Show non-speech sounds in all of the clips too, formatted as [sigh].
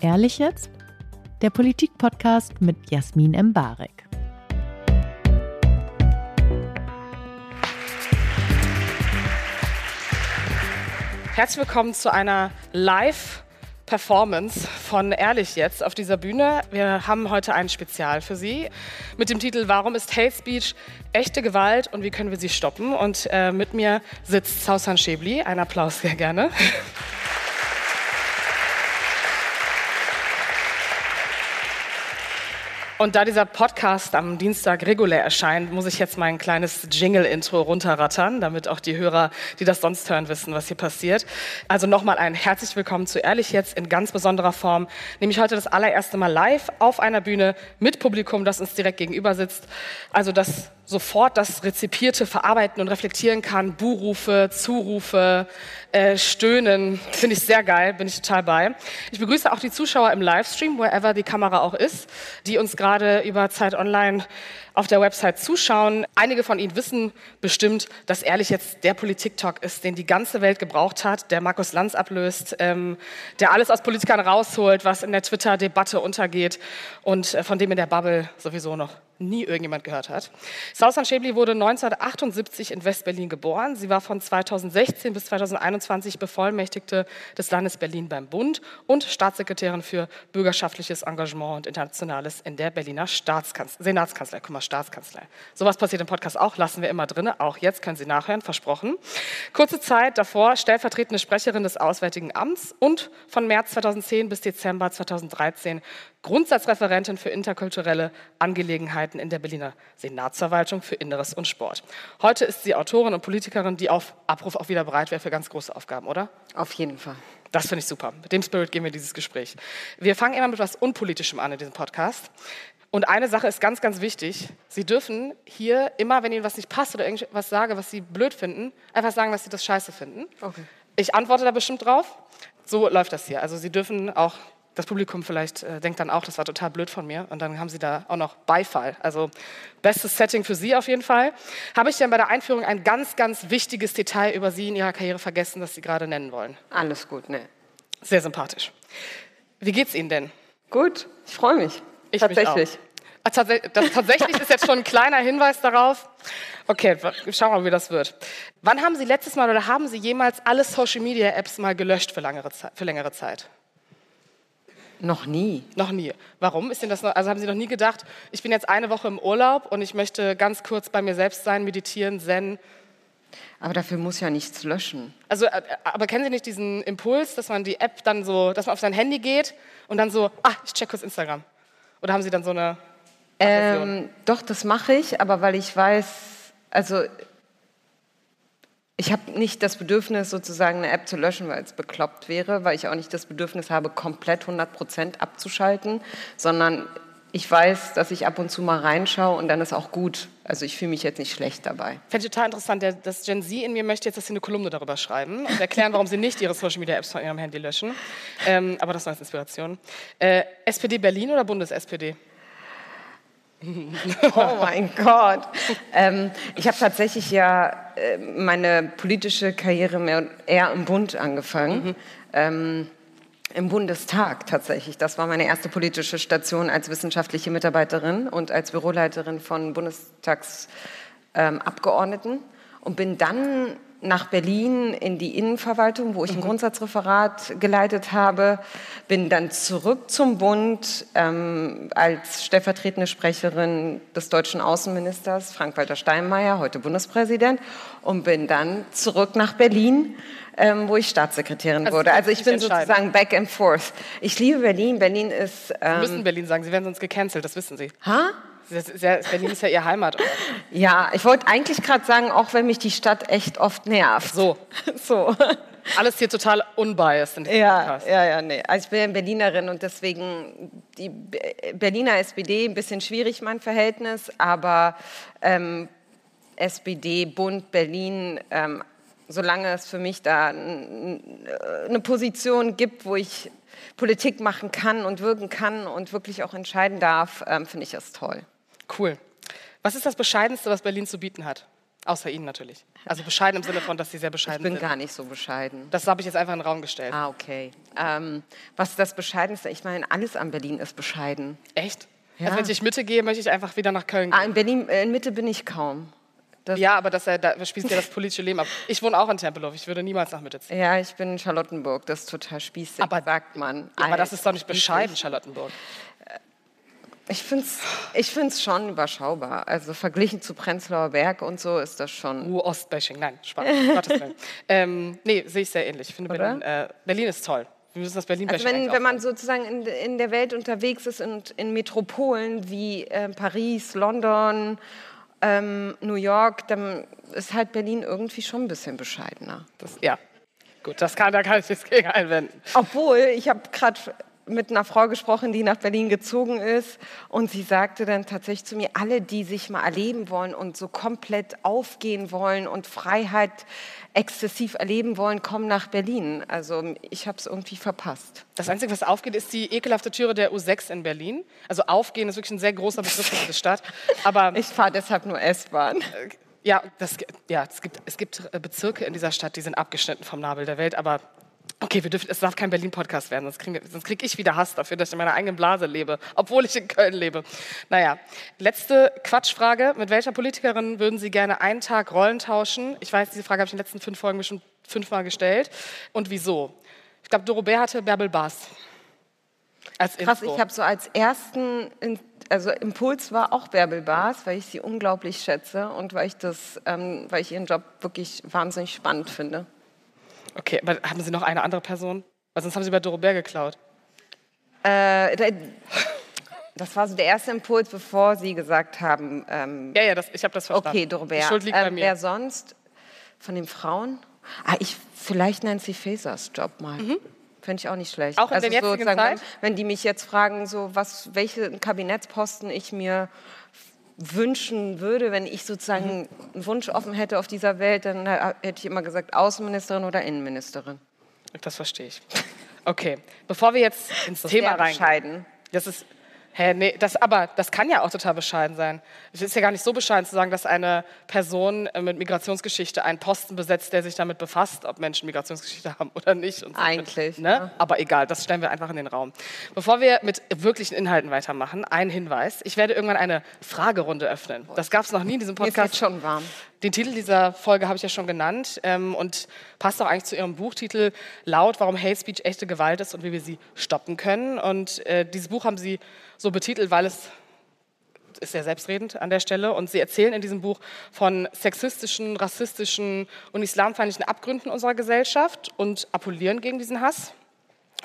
Ehrlich jetzt? Der Politik-Podcast mit Jasmin Embarek. Herzlich willkommen zu einer Live-Performance von Ehrlich jetzt auf dieser Bühne. Wir haben heute ein Spezial für Sie mit dem Titel Warum ist Hate Speech echte Gewalt und wie können wir sie stoppen? Und äh, mit mir sitzt Sausan Schäbli. Ein Applaus sehr gerne. [laughs] Und da dieser Podcast am Dienstag regulär erscheint, muss ich jetzt mein kleines Jingle-Intro runterrattern, damit auch die Hörer, die das sonst hören, wissen, was hier passiert. Also nochmal ein herzlich willkommen zu Ehrlich jetzt in ganz besonderer Form. Nämlich heute das allererste Mal live auf einer Bühne mit Publikum, das uns direkt gegenüber sitzt. Also das sofort das Rezipierte verarbeiten und reflektieren kann. Buhrufe, Zurufe, äh, Stöhnen. Finde ich sehr geil, bin ich total bei. Ich begrüße auch die Zuschauer im Livestream, wherever die Kamera auch ist, die uns gerade über Zeit Online auf der Website zuschauen. Einige von Ihnen wissen bestimmt, dass ehrlich jetzt der Politik-Talk ist, den die ganze Welt gebraucht hat, der Markus Lanz ablöst, ähm, der alles aus Politikern rausholt, was in der Twitter-Debatte untergeht und äh, von dem in der Bubble sowieso noch nie irgendjemand gehört hat. Sausan Schäbli wurde 1978 in West-Berlin geboren. Sie war von 2016 bis 2021 Bevollmächtigte des Landes Berlin beim Bund und Staatssekretärin für bürgerschaftliches Engagement und Internationales in der Berliner Staatskanzlei, Senatskanzlei. Mal, Staatskanzlei. Sowas passiert im Podcast auch, lassen wir immer drin. Auch jetzt können Sie nachhören, versprochen. Kurze Zeit davor stellvertretende Sprecherin des Auswärtigen Amts und von März 2010 bis Dezember 2013 Grundsatzreferentin für interkulturelle Angelegenheiten in der Berliner Senatsverwaltung für Inneres und Sport. Heute ist sie Autorin und Politikerin, die auf Abruf auch wieder bereit wäre für ganz große Aufgaben, oder? Auf jeden Fall. Das finde ich super. Mit dem Spirit gehen wir dieses Gespräch. Wir fangen immer mit etwas Unpolitischem an in diesem Podcast. Und eine Sache ist ganz, ganz wichtig. Sie dürfen hier immer, wenn Ihnen was nicht passt oder irgendwas sage, was Sie blöd finden, einfach sagen, dass Sie das scheiße finden. Okay. Ich antworte da bestimmt drauf. So läuft das hier. Also Sie dürfen auch das Publikum vielleicht äh, denkt dann auch, das war total blöd von mir. Und dann haben Sie da auch noch Beifall. Also bestes Setting für Sie auf jeden Fall. Habe ich denn bei der Einführung ein ganz, ganz wichtiges Detail über Sie in Ihrer Karriere vergessen, das Sie gerade nennen wollen? Alles gut, ne. Sehr sympathisch. Wie geht's Ihnen denn? Gut, ich freue mich. Ich tatsächlich. Mich ah, das tatsächlich ist jetzt schon ein kleiner Hinweis darauf. Okay, schauen wir mal, wie das wird. Wann haben Sie letztes Mal oder haben Sie jemals alle Social Media Apps mal gelöscht für längere Zeit? Für längere Zeit? Noch nie. Noch nie. Warum ist denn das noch, also haben Sie noch nie gedacht, ich bin jetzt eine Woche im Urlaub und ich möchte ganz kurz bei mir selbst sein, meditieren, zen? Aber dafür muss ja nichts löschen. Also, äh, aber kennen Sie nicht diesen Impuls, dass man die App dann so, dass man auf sein Handy geht und dann so, ah, ich check kurz Instagram? Oder haben Sie dann so eine ähm, Doch, das mache ich, aber weil ich weiß, also ich habe nicht das Bedürfnis, sozusagen eine App zu löschen, weil es bekloppt wäre, weil ich auch nicht das Bedürfnis habe, komplett 100 Prozent abzuschalten, sondern ich weiß, dass ich ab und zu mal reinschaue und dann ist auch gut. Also ich fühle mich jetzt nicht schlecht dabei. Fände ich total interessant. Der, das Gen Z in mir möchte jetzt, dass Sie eine Kolumne darüber schreiben und erklären, warum Sie nicht Ihre Social Media Apps von Ihrem Handy löschen. Ähm, aber das war als Inspiration. Äh, SPD Berlin oder Bundes-SPD? [laughs] Oh mein Gott. Ähm, ich habe tatsächlich ja äh, meine politische Karriere mehr, eher im Bund angefangen. Mhm. Ähm, Im Bundestag tatsächlich. Das war meine erste politische Station als wissenschaftliche Mitarbeiterin und als Büroleiterin von Bundestagsabgeordneten. Ähm, und bin dann nach Berlin in die Innenverwaltung, wo ich ein mhm. Grundsatzreferat geleitet habe, bin dann zurück zum Bund ähm, als stellvertretende Sprecherin des deutschen Außenministers Frank-Walter Steinmeier, heute Bundespräsident, und bin dann zurück nach Berlin, ähm, wo ich Staatssekretärin also wurde. Also ich bin sozusagen back and forth. Ich liebe Berlin. Berlin ist. Ähm, Sie müssen Berlin sagen. Sie werden sonst gecancelt. Das wissen Sie. Ha? Ist ja, Berlin ist ja Ihr Heimatort. Ja, ich wollte eigentlich gerade sagen, auch wenn mich die Stadt echt oft nervt. So. [laughs] so. Alles hier total unbiased in ja, Podcast. Ja, ja, nee. Also ich bin Berlinerin und deswegen die Berliner SPD ein bisschen schwierig mein Verhältnis, aber ähm, SPD, Bund, Berlin, ähm, solange es für mich da eine Position gibt, wo ich Politik machen kann und wirken kann und wirklich auch entscheiden darf, ähm, finde ich das toll. Cool. Was ist das Bescheidenste, was Berlin zu bieten hat? Außer Ihnen natürlich. Also bescheiden im Sinne von, dass Sie sehr bescheiden sind. Ich bin sind. gar nicht so bescheiden. Das habe ich jetzt einfach in den Raum gestellt. Ah, okay. Ähm, was ist das Bescheidenste? Ich meine, alles an Berlin ist bescheiden. Echt? Ja. Also wenn ich Mitte gehe, möchte ich einfach wieder nach Köln gehen. Ah, in Berlin, äh, in Mitte bin ich kaum. Das ja, aber das, da spießt ja [laughs] das politische Leben ab. Ich wohne auch in Tempelhof. Ich würde niemals nach Mitte ziehen. Ja, ich bin in Charlottenburg. Das ist total spießig, aber, sagt man. Ja, aber das ist doch nicht bescheiden, Charlottenburg. Ich finde es ich find's schon überschaubar. Also verglichen zu Prenzlauer Berg und so ist das schon. Uh, Ostbashing. Nein, Spaß. Gottes Willen. [laughs] Ähm, nee, sehe ich sehr ähnlich. Ich finde, Berlin, äh, Berlin ist toll. Wir müssen das berlin also wenn, wenn man sozusagen in, in, der Welt unterwegs ist und in Metropolen wie äh, Paris, London, ähm, New York, dann ist halt Berlin irgendwie schon ein bisschen bescheidener. Das, ja, gut, das kann, da kann ich nichts gegen einwenden. Obwohl, ich habe gerade mit einer Frau gesprochen, die nach Berlin gezogen ist. Und sie sagte dann tatsächlich zu mir, alle, die sich mal erleben wollen und so komplett aufgehen wollen und Freiheit exzessiv erleben wollen, kommen nach Berlin. Also ich habe es irgendwie verpasst. Das Einzige, was aufgeht, ist die ekelhafte Türe der U6 in Berlin. Also aufgehen ist wirklich ein sehr großer Begriff für diese Stadt. Aber [laughs] ich fahre deshalb nur S-Bahn. Äh, ja, das, ja es, gibt, es gibt Bezirke in dieser Stadt, die sind abgeschnitten vom Nabel der Welt, aber Okay, wir dürfen, es darf kein Berlin-Podcast werden, sonst kriege krieg ich wieder Hass dafür, dass ich in meiner eigenen Blase lebe, obwohl ich in Köln lebe. Naja, letzte Quatschfrage. Mit welcher Politikerin würden Sie gerne einen Tag Rollen tauschen? Ich weiß, diese Frage habe ich in den letzten fünf Folgen schon fünfmal gestellt. Und wieso? Ich glaube, Dorobert hatte Bärbel Baas. Als Krass, ich habe so als ersten, also Impuls war auch Bärbel Baas, weil ich sie unglaublich schätze und weil ich, das, ähm, weil ich ihren Job wirklich wahnsinnig spannend finde. Okay, aber haben Sie noch eine andere Person? Weil sonst haben Sie bei Dorobert geklaut. Äh, das war so der erste Impuls, bevor Sie gesagt haben. Ähm, ja, ja, das, ich habe das verstanden. Okay, Dorobert. Die Schuld liegt ähm, bei mir. Wer sonst? Von den Frauen? Ah, ich, vielleicht Nancy Fasers Job mal. Mhm. Fände ich auch nicht schlecht. Auch in also der jetzigen Zeit? Wenn, wenn die mich jetzt fragen, so was, welche Kabinettsposten ich mir wünschen würde, wenn ich sozusagen einen Wunsch offen hätte auf dieser Welt, dann hätte ich immer gesagt Außenministerin oder Innenministerin. Das verstehe ich. Okay, bevor wir jetzt ins das Thema reingehen. Das ist Hä, nee, das, aber das kann ja auch total bescheiden sein. Es ist ja gar nicht so bescheiden zu sagen, dass eine Person äh, mit Migrationsgeschichte einen Posten besetzt, der sich damit befasst, ob Menschen Migrationsgeschichte haben oder nicht. So Eigentlich. Ne? ja. Aber egal, das stellen wir einfach in den Raum. Bevor wir mit wirklichen Inhalten weitermachen, ein Hinweis. Ich werde irgendwann eine Fragerunde öffnen. Das gab es noch nie in diesem Podcast. Mir ist schon warm. Den Titel dieser Folge habe ich ja schon genannt ähm, und passt auch eigentlich zu Ihrem Buchtitel Laut, warum Hate Speech echte Gewalt ist und wie wir sie stoppen können. Und äh, dieses Buch haben Sie so betitelt, weil es ist sehr selbstredend an der Stelle. Und Sie erzählen in diesem Buch von sexistischen, rassistischen und islamfeindlichen Abgründen unserer Gesellschaft und appellieren gegen diesen Hass.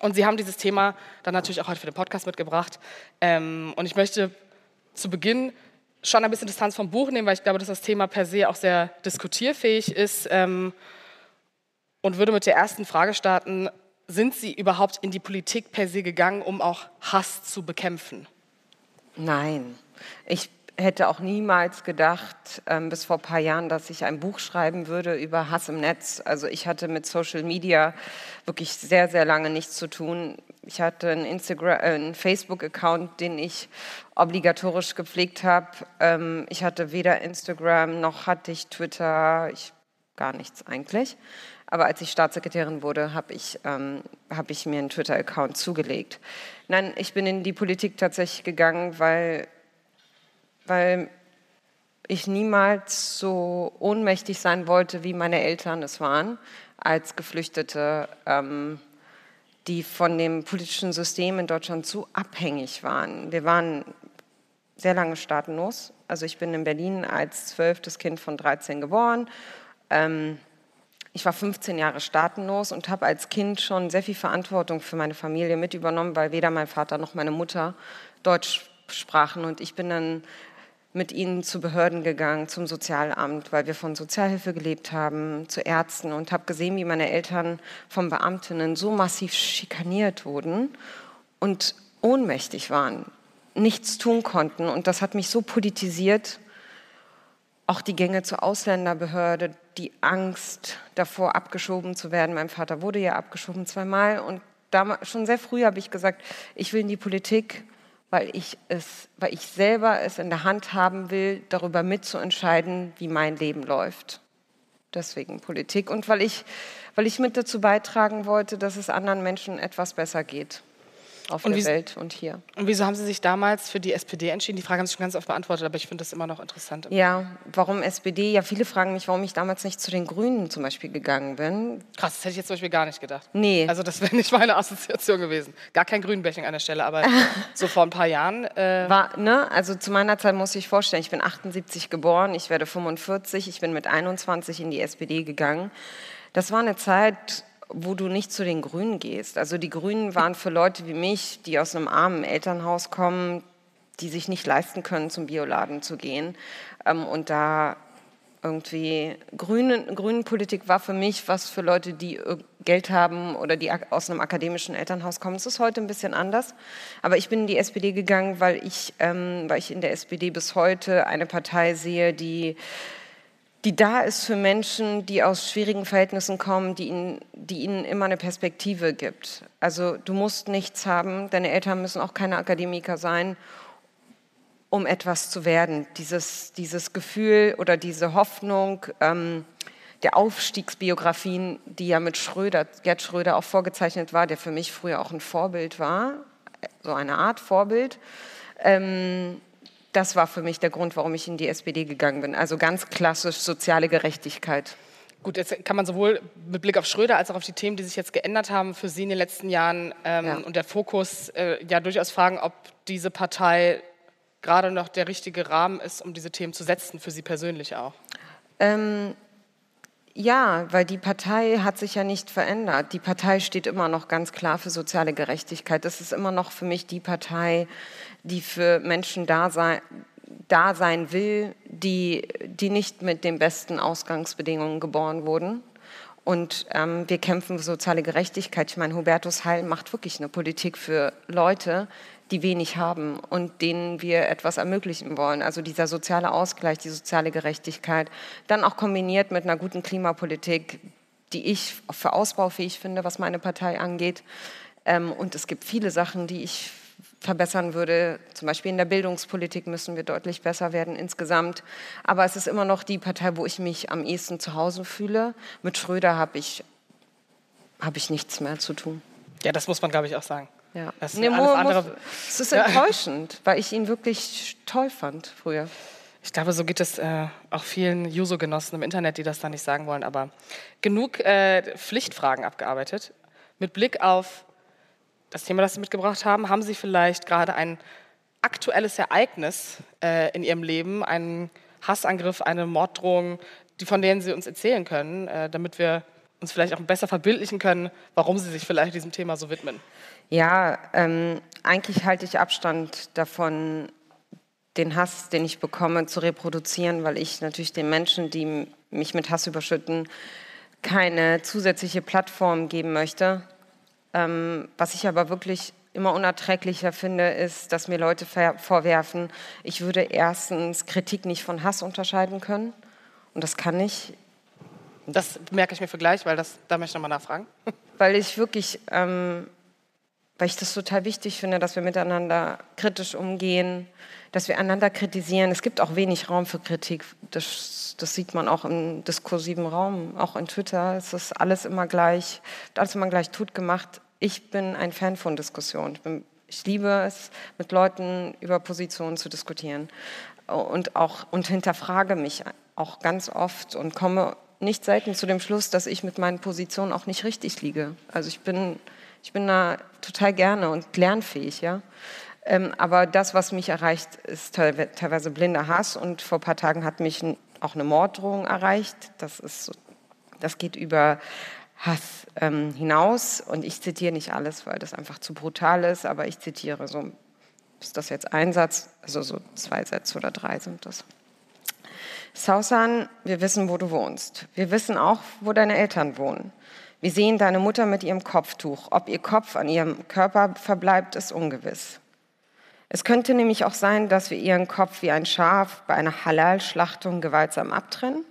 Und Sie haben dieses Thema dann natürlich auch heute für den Podcast mitgebracht. Ähm, und ich möchte zu Beginn schon ein bisschen Distanz vom Buch nehmen, weil ich glaube, dass das Thema per se auch sehr diskutierfähig ist. Ähm, und würde mit der ersten Frage starten, sind Sie überhaupt in die Politik per se gegangen, um auch Hass zu bekämpfen? Nein. Ich hätte auch niemals gedacht, ähm, bis vor ein paar Jahren, dass ich ein Buch schreiben würde über Hass im Netz. Also ich hatte mit Social Media wirklich sehr, sehr lange nichts zu tun. Ich hatte einen, Instagram, äh, einen Facebook-Account, den ich obligatorisch gepflegt habe. Ähm, ich hatte weder Instagram noch hatte ich Twitter, ich, gar nichts eigentlich. Aber als ich Staatssekretärin wurde, habe ich, ähm, hab ich mir einen Twitter-Account zugelegt. Nein, ich bin in die Politik tatsächlich gegangen, weil weil ich niemals so ohnmächtig sein wollte, wie meine Eltern es waren, als Geflüchtete, ähm, die von dem politischen System in Deutschland zu abhängig waren. Wir waren sehr lange staatenlos. Also ich bin in Berlin als zwölftes Kind von 13 geboren. Ähm, ich war 15 Jahre staatenlos und habe als Kind schon sehr viel Verantwortung für meine Familie mit übernommen, weil weder mein Vater noch meine Mutter Deutsch sprachen. Und ich bin dann mit ihnen zu Behörden gegangen, zum Sozialamt, weil wir von Sozialhilfe gelebt haben, zu Ärzten und habe gesehen, wie meine Eltern von Beamtinnen so massiv schikaniert wurden und ohnmächtig waren, nichts tun konnten. Und das hat mich so politisiert. auch die Gänge zur Ausländerbehörde, die Angst davor, abgeschoben zu werden. Mein Vater wurde ja abgeschoben zweimal und damals, schon sehr früh habe ich gesagt, ich will in die Politik, weil ich, es, weil ich selber es in der Hand haben will, darüber mitzuentscheiden, wie mein Leben läuft. Deswegen Politik und weil ich, weil ich mit dazu beitragen wollte, dass es anderen Menschen etwas besser geht auf Und der wie- Welt und hier. Und wieso haben Sie sich damals für die SPD entschieden? Die Frage haben Sie schon ganz oft beantwortet, aber ich finde das immer noch interessant. Ja, warum SPD? Ja, viele fragen mich, warum ich damals nicht zu den Grünen zum Beispiel gegangen bin. Krass, das hätte ich jetzt zum Beispiel gar nicht gedacht. Nee. Also das wäre nicht meine Assoziation gewesen. Gar kein Grünbäching an der Stelle, aber [laughs] so vor ein paar Jahren. Äh, War, ne, also zu meiner Zeit muss ich vorstellen, ich bin 78 geboren, ich werde 45, ich bin mit 21 in die SPD gegangen. Das war eine Zeit, wo du nicht zu den Grünen gehst. Also die Grünen waren für Leute wie mich, die aus einem armen Elternhaus kommen, die sich nicht leisten können, zum Bioladen zu gehen. Ähm, und da irgendwie grüne, Grünenpolitik war für mich was für Leute, die äh, Geld haben oder die aus einem akademischen Elternhaus kommen. Es ist heute ein bisschen anders. Aber ich bin in die SPD gegangen, weil ich, ähm, weil ich in der SPD bis heute eine Partei sehe, die die da ist für Menschen, die aus schwierigen Verhältnissen kommen, die ihnen, die ihnen immer eine Perspektive gibt. Also du musst nichts haben, deine Eltern müssen auch keine Akademiker sein, um etwas zu werden. Dieses, dieses Gefühl oder diese Hoffnung ähm, der Aufstiegsbiografien, die ja mit Schröder, Gerd Schröder auch vorgezeichnet war, der für mich früher auch ein Vorbild war, so eine Art Vorbild. Ähm, das war für mich der Grund, warum ich in die SPD gegangen bin. Also ganz klassisch soziale Gerechtigkeit. Gut, jetzt kann man sowohl mit Blick auf Schröder als auch auf die Themen, die sich jetzt geändert haben für Sie in den letzten Jahren ähm, Ja. und der Fokus, äh, ja durchaus fragen, ob diese Partei gerade noch der richtige Rahmen ist, um diese Themen zu setzen, für Sie persönlich auch. Ähm, ja, weil die Partei hat sich ja nicht verändert. Die Partei steht immer noch ganz klar für soziale Gerechtigkeit. Das ist immer noch für mich die Partei, die für Menschen da sein, da sein will, die, die nicht mit den besten Ausgangsbedingungen geboren wurden. Und ähm, wir kämpfen für soziale Gerechtigkeit. Ich meine, Hubertus Heil macht wirklich eine Politik für Leute, die wenig haben und denen wir etwas ermöglichen wollen. Also dieser soziale Ausgleich, die soziale Gerechtigkeit, dann auch kombiniert mit einer guten Klimapolitik, die ich für ausbaufähig finde, was meine Partei angeht. Ähm, und es gibt viele Sachen, die ich verbessern würde. Zum Beispiel in der Bildungspolitik müssen wir deutlich besser werden insgesamt. Aber es ist immer noch die Partei, wo ich mich am ehesten zu Hause fühle. Mit Schröder habe ich, habe ich nichts mehr zu tun. Ja, das muss man, glaube ich, auch sagen. Ja. Das Nee, alles andere, muss, es ist enttäuschend, weil ich ihn wirklich toll fand früher. ich glaube, so geht es äh, auch vielen Juso-Genossen im Internet, die das da nicht sagen wollen. Aber genug äh, Pflichtfragen abgearbeitet. Mit Blick auf das Thema, das Sie mitgebracht haben, haben Sie vielleicht gerade ein aktuelles Ereignis äh, in Ihrem Leben, einen Hassangriff, eine Morddrohung, die, von denen Sie uns erzählen können, äh, damit wir uns vielleicht auch besser verbildlichen können, warum Sie sich vielleicht diesem Thema so widmen. Ja, ähm, eigentlich halte ich Abstand davon, den Hass, den ich bekomme, zu reproduzieren, weil ich natürlich den Menschen, die mich mit Hass überschütten, keine zusätzliche Plattform geben möchte. Ähm, was ich aber wirklich immer unerträglicher finde, ist, dass mir Leute vorwerfen, ich würde erstens Kritik nicht von Hass unterscheiden können. Und das kann ich. Das merke ich mir für gleich, weil das, da möchte ich nochmal nachfragen. weil ich wirklich, ähm, weil ich das total wichtig finde, dass wir miteinander kritisch umgehen, dass wir einander kritisieren. Es gibt auch wenig Raum für Kritik. Das, das sieht man auch im diskursiven Raum, auch in Twitter. Es ist alles immer gleich, alles immer gleich tot gemacht. Ich bin ein Fan von Diskussion. Ich, bin, ich liebe es, mit Leuten über Positionen zu diskutieren und auch und hinterfrage mich auch ganz oft und komme nicht selten zu dem Schluss, dass ich mit meinen Positionen auch nicht richtig liege. Also ich bin, ich bin da total gerne und lernfähig, ja. Ähm, aber das, was mich erreicht, ist teilwe- teilweise blinder Hass. Und vor ein paar Tagen hat mich auch eine Morddrohung erreicht. Das, ist, das geht über Hass ähm, hinaus. Und ich zitiere nicht alles, weil das einfach zu brutal ist. Aber ich zitiere so, ist das jetzt ein Satz? Also so zwei Sätze oder drei sind das. Sausan, wir wissen, wo du wohnst. Wir wissen auch, wo deine Eltern wohnen. Wir sehen deine Mutter mit ihrem Kopftuch. Ob ihr Kopf an ihrem Körper verbleibt, ist ungewiss. Es könnte nämlich auch sein, dass wir ihren Kopf wie ein Schaf bei einer Halal-Schlachtung gewaltsam abtrennen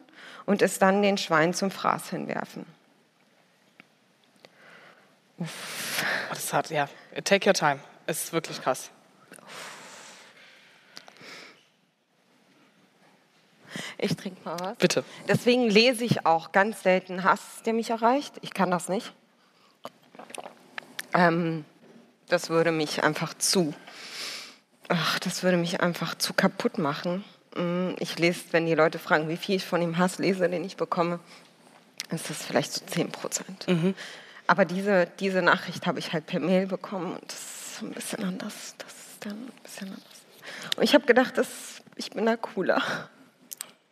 und es dann den Schweinen zum Fraß hinwerfen. Uff. Das hat, ja, take your time. Es ist wirklich krass. Ich trinke mal was. Bitte. Deswegen lese ich auch ganz selten Hass, der mich erreicht. Ich kann das nicht. Ähm, das würde mich einfach zu, ach, das würde mich einfach zu kaputt machen. Mm, ich lese, wenn die Leute fragen, wie viel ich von dem Hass lese, den ich bekomme, ist das vielleicht so 10 Prozent. Mhm. Aber diese, diese Nachricht habe ich halt per Mail bekommen und das ist ein bisschen anders. Das ist dann ein bisschen anders. Und ich habe gedacht, das, ich bin da cooler.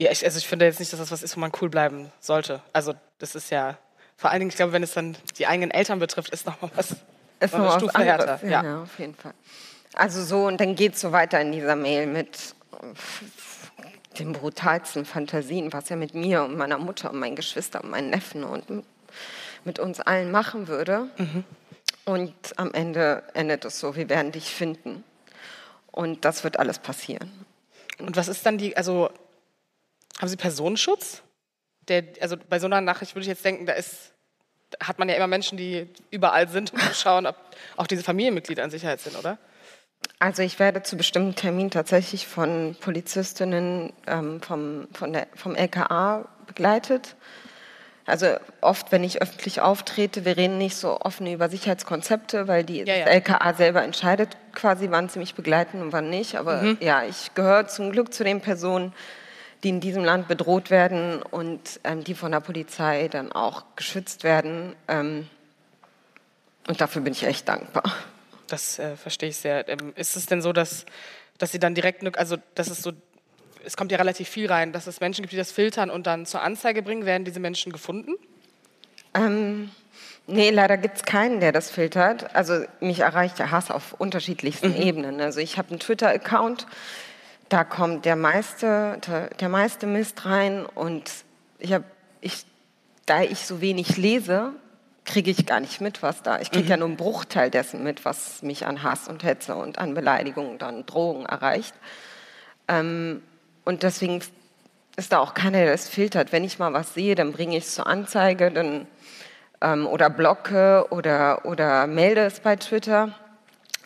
Ja, ich, also ich finde jetzt nicht, dass das was ist, wo man cool bleiben sollte. Also das ist ja, vor allen Dingen, ich glaube, wenn es dann die eigenen Eltern betrifft, ist nochmal was, ist noch eine Stufe härter. Ja. ja, auf jeden Fall. Also so, und dann geht es so weiter in dieser Mail mit den brutalsten Fantasien, was er mit mir und meiner Mutter und meinen Geschwistern und meinen Neffen und mit uns allen machen würde. Mhm. Und am Ende endet es so, wir werden dich finden. Und das wird alles passieren. Und was ist dann die, also haben Sie Personenschutz? Der, also bei so einer Nachricht würde ich jetzt denken, da ist, hat man ja immer Menschen, die überall sind, um zu schauen, ob auch diese Familienmitglieder in Sicherheit sind, oder? Also ich werde zu bestimmten Terminen tatsächlich von Polizistinnen ähm, vom, von der, vom LKA begleitet. Also oft, wenn ich öffentlich auftrete, wir reden nicht so offen über Sicherheitskonzepte, weil die ja, ja. LKA selber entscheidet quasi, wann sie mich begleiten und wann nicht. Aber mhm. ja, ich gehöre zum Glück zu den Personen, die in diesem Land bedroht werden und ähm, die von der Polizei dann auch geschützt werden. Ähm, und dafür bin ich echt dankbar. Das äh, verstehe ich sehr. Ähm, ist es denn so, dass, dass Sie dann direkt, also dass es so, es kommt ja relativ viel rein, dass es Menschen gibt, die das filtern und dann zur Anzeige bringen? Werden diese Menschen gefunden? Ähm, nee, leider gibt es keinen, der das filtert. Also mich erreicht der Hass auf unterschiedlichsten mhm. Ebenen. Also ich habe einen Twitter-Account, da kommt der meiste, der, meiste Mist rein und ich habe, ich, da ich so wenig lese, kriege ich gar nicht mit, was da. Ich kriege mhm. ja nur einen Bruchteil dessen mit, was mich an Hass und Hetze und an Beleidigungen und an Drohungen erreicht. Ähm, und deswegen ist da auch keiner, der das filtert. Wenn ich mal was sehe, dann bringe ich es zur Anzeige dann, ähm, oder blocke oder, oder melde es bei Twitter.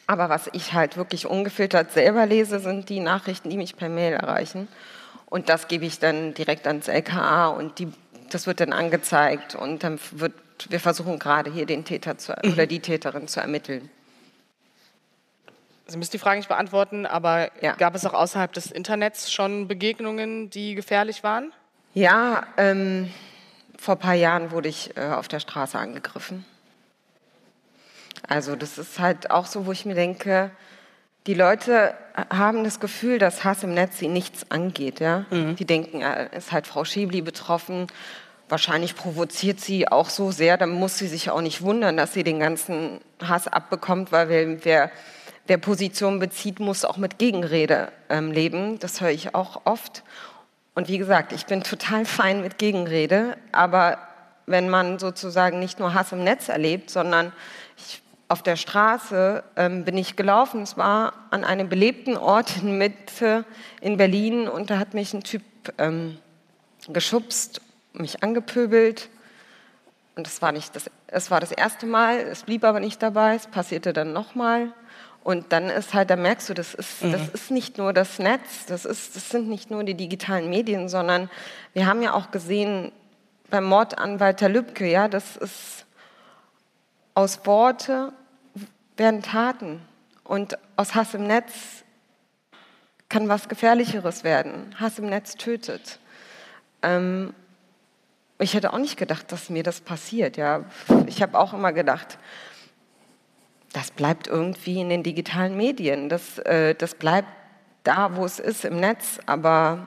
Aber was ich halt wirklich ungefiltert selber lese, sind die Nachrichten, die mich per Mail erreichen. Und das gebe ich dann direkt ans LKA und die, das wird dann angezeigt und dann wird, wir versuchen gerade hier den Täter zu, mhm. oder die Täterin zu ermitteln. Sie müssen die Frage nicht beantworten, aber ja. gab es auch außerhalb des Internets schon Begegnungen, die gefährlich waren? Ja, ähm, vor ein paar Jahren wurde ich äh, auf der Straße angegriffen. Also das ist halt auch so, wo ich mir denke, die Leute haben das Gefühl, dass Hass im Netz sie nichts angeht. Ja? Mhm. Die denken, ist halt Frau Schiebli betroffen. Wahrscheinlich provoziert sie auch so sehr, dann muss sie sich auch nicht wundern, dass sie den ganzen Hass abbekommt, weil wer, wer, wer Position bezieht, muss auch mit Gegenrede ähm, leben. Das höre ich auch oft. Und wie gesagt, ich bin total [laughs] fein mit Gegenrede, aber wenn man sozusagen nicht nur Hass im Netz erlebt, sondern auf der Straße ähm, bin ich gelaufen. Es war an einem belebten Ort in Mitte in Berlin und da hat mich ein Typ ähm, geschubst, mich angepöbelt. Und das war nicht das, es war das erste Mal, es blieb aber nicht dabei, es passierte dann nochmal. Und dann ist halt, da merkst du, das ist, mhm. das ist nicht nur das Netz, das, ist, das sind nicht nur die digitalen Medien, sondern wir haben ja auch gesehen beim Mord an Walter Lübcke, ja, das ist aus Worte werden Taten und aus Hass im Netz kann was Gefährlicheres werden. Hass im Netz tötet. Ähm, ich hätte auch nicht gedacht, dass mir das passiert. Ja. Ich habe auch immer gedacht, das bleibt irgendwie in den digitalen Medien. Das, äh, das bleibt da, wo es ist, im Netz, aber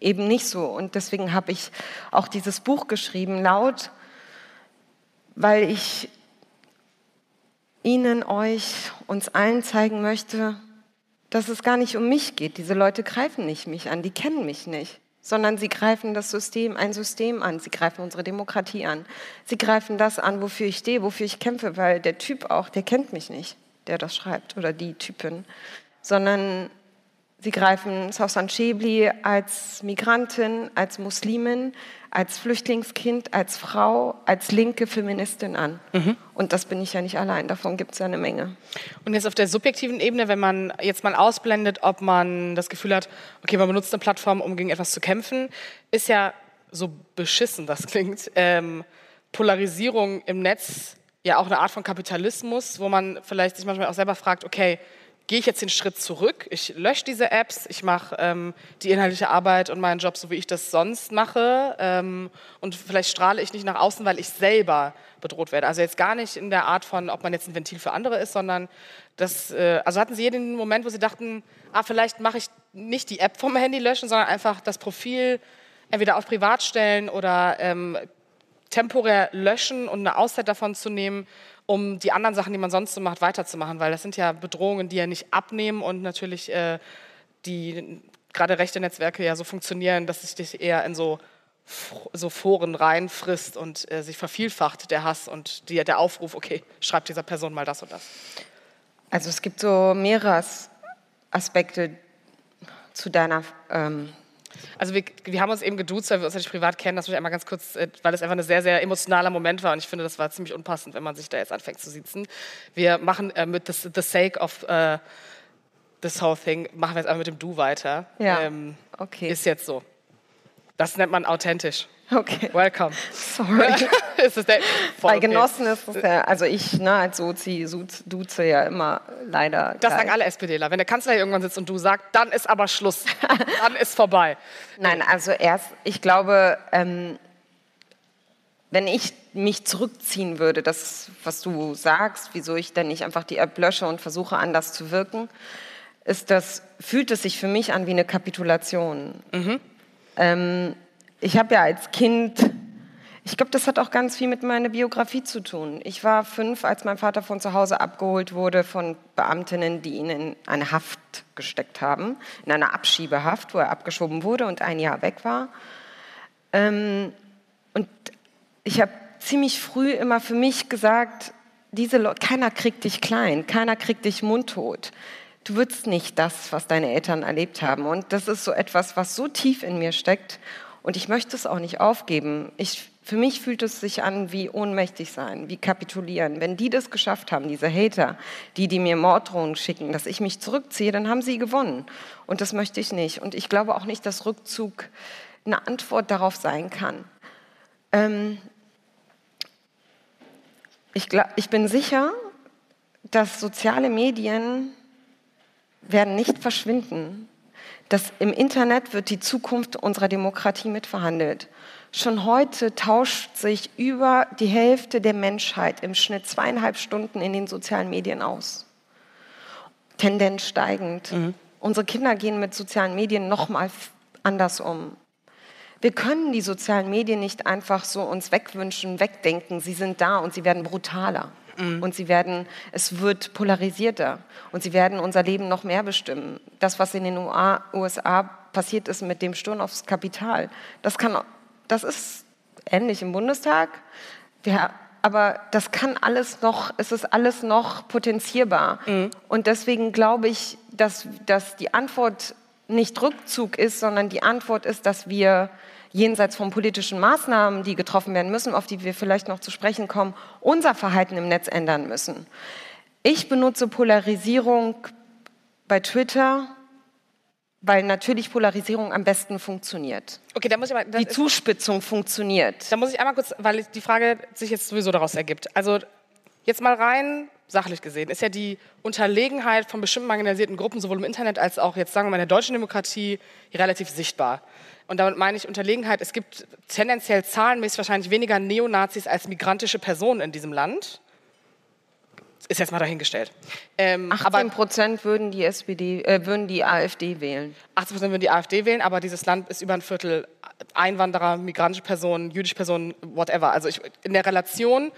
eben nicht so. Und deswegen habe ich auch dieses Buch geschrieben, laut, weil ich Ihnen, euch, uns allen zeigen möchte, dass es gar nicht um mich geht. Diese Leute greifen nicht mich an, die kennen mich nicht, sondern sie greifen das System, ein System an, sie greifen unsere Demokratie an. Sie greifen das an, wofür ich stehe, wofür ich kämpfe, weil der Typ auch, der kennt mich nicht. der das schreibt oder die Typin, sondern sie greifen Sausan Chebli als Migrantin, als Muslimin, als Flüchtlingskind, als Frau, als linke Feministin an. Mhm. Und das bin ich ja nicht allein, davon gibt es ja eine Menge. Und jetzt auf der subjektiven Ebene, wenn man jetzt mal ausblendet, ob man das Gefühl hat, okay, man benutzt eine Plattform, um gegen etwas zu kämpfen, ist ja so beschissen das klingt, ähm, Polarisierung im Netz ja auch eine Art von Kapitalismus, wo man vielleicht sich manchmal auch selber fragt, okay, gehe ich jetzt den Schritt zurück, ich lösche diese Apps, ich mache ähm, die inhaltliche Arbeit und meinen Job so, wie ich das sonst mache. Ähm, und vielleicht strahle ich nicht nach außen, weil ich selber bedroht werde. Also jetzt gar nicht in der Art von, ob man jetzt ein Ventil für andere ist, sondern das, äh, also hatten Sie jeden Moment, wo Sie dachten, ah, vielleicht mache ich nicht die App vom Handy löschen, sondern einfach das Profil entweder auf Privat stellen oder ähm, temporär löschen und eine Auszeit davon zu nehmen, um die anderen Sachen, die man sonst so macht, weiterzumachen. Weil das sind ja Bedrohungen, die ja nicht abnehmen und natürlich äh, die gerade rechte Netzwerke ja so funktionieren, dass es dich eher in so, so Foren reinfrisst und äh, sich vervielfacht, der Hass und die, der Aufruf, okay, schreibt dieser Person mal das und das. Also es gibt so mehrere Aspekte zu deiner ähm, also wir, wir, haben uns eben geduzt, weil wir uns natürlich privat kennen. Das muss ich einmal ganz kurz, äh, weil es einfach ein sehr, sehr emotionaler Moment war und ich finde, das war ziemlich unpassend, wenn man sich da jetzt anfängt zu sitzen. Wir machen äh, mit the, the, sake of uh, this whole thing, machen wir jetzt einfach mit dem Du weiter. Ja, ähm, okay. Ist jetzt so. Das nennt man authentisch. Okay. Welcome. Sorry. [laughs] ist es der, Bei okay. Genossen ist es ja, also ich ne, als Sozi duze ja immer leider. Das sagen alle SPDler. Wenn der Kanzler hier irgendwann sitzt und du sagst, dann ist aber Schluss. [laughs] dann ist vorbei. Nein, also erst, ich glaube, ähm, wenn ich mich zurückziehen würde, das, was du sagst, wieso ich denn nicht einfach die App lösche und versuche anders zu wirken, ist das, fühlt es sich für mich an wie eine Kapitulation. Mhm. Ähm, ich habe ja als Kind, ich glaube, das hat auch ganz viel mit meiner Biografie zu tun. Ich war fünf, als mein Vater von zu Hause abgeholt wurde von Beamtinnen, die ihn in eine Haft gesteckt haben, in eine Abschiebehaft, wo er abgeschoben wurde und ein Jahr weg war. Ähm, und ich habe ziemlich früh immer für mich gesagt, diese Leute, keiner kriegt dich klein, keiner kriegt dich mundtot. Du wirst nicht das, was deine Eltern erlebt haben. Und das ist so etwas, was so tief in mir steckt. Und ich möchte es auch nicht aufgeben. Ich, für mich fühlt es sich an wie ohnmächtig sein, wie kapitulieren. Wenn die das geschafft haben, diese Hater, die, die mir Morddrohungen schicken, dass ich mich zurückziehe, dann haben sie gewonnen. Und das möchte ich nicht. Und ich glaube auch nicht, dass Rückzug eine Antwort darauf sein kann. Ähm ich, glaub, ich bin sicher, dass soziale Medien werden nicht verschwinden dass im Internet wird die Zukunft unserer Demokratie mitverhandelt. Schon heute tauscht sich über die Hälfte der Menschheit im Schnitt zweieinhalb Stunden in den sozialen Medien aus. Tendenz steigend. Mhm. Unsere Kinder gehen mit sozialen Medien noch mal anders um. Wir können die sozialen Medien nicht einfach so uns wegwünschen, wegdenken. Sie sind da und sie werden brutaler. Mhm. Und sie werden, es wird polarisierter und sie werden unser Leben noch mehr bestimmen. Das, was in den USA passiert ist mit dem Sturm aufs Kapital, das, kann, das ist ähnlich im Bundestag. Wir, aber das kann alles noch, es ist alles noch potenzierbar. Mhm. Und deswegen glaube ich, dass, dass die Antwort nicht Rückzug ist, sondern die Antwort ist, dass wir jenseits von politischen Maßnahmen, die getroffen werden müssen, auf die wir vielleicht noch zu sprechen kommen, unser Verhalten im Netz ändern müssen. Ich benutze Polarisierung bei Twitter, weil natürlich Polarisierung am besten funktioniert. Okay, da muss ich mal, die Zuspitzung funktioniert. Da muss ich einmal kurz, weil die Frage sich jetzt sowieso daraus ergibt. Also jetzt mal rein sachlich gesehen, ist ja die Unterlegenheit von bestimmten marginalisierten Gruppen sowohl im Internet als auch jetzt sagen wir mal in der deutschen Demokratie relativ sichtbar. Und damit meine ich Unterlegenheit. Es gibt tendenziell zahlenmäßig wahrscheinlich weniger Neonazis als migrantische Personen in diesem Land. Ist jetzt mal dahingestellt. Ähm, 18 Prozent würden die SPD, äh, würden die AfD wählen. 18 Prozent würden die AfD wählen, aber dieses Land ist über ein Viertel Einwanderer, migrantische Personen, jüdische Personen, whatever. Also ich, in der Relation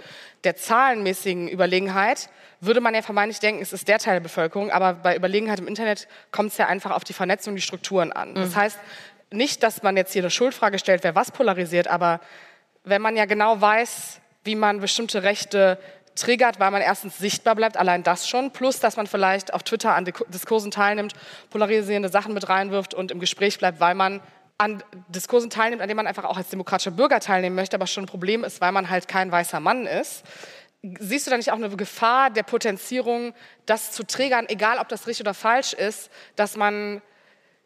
der zahlenmäßigen Überlegenheit würde man ja vermeintlich denken, es ist der Teil der Bevölkerung, aber bei Überlegenheit im Internet kommt es ja einfach auf die Vernetzung, die Strukturen an. Das mhm. heißt, nicht, dass man jetzt hier eine Schuldfrage stellt, wer was polarisiert, aber wenn man ja genau weiß, wie man bestimmte Rechte triggert, weil man erstens sichtbar bleibt, allein das schon, plus dass man vielleicht auf Twitter an Diskursen teilnimmt, polarisierende Sachen mit reinwirft und im Gespräch bleibt, weil man an Diskursen teilnimmt, an denen man einfach auch als demokratischer Bürger teilnehmen möchte, aber schon ein Problem ist, weil man halt kein weißer Mann ist. Siehst du da nicht auch eine Gefahr der Potenzierung, das zu triggern, egal ob das richtig oder falsch ist, dass man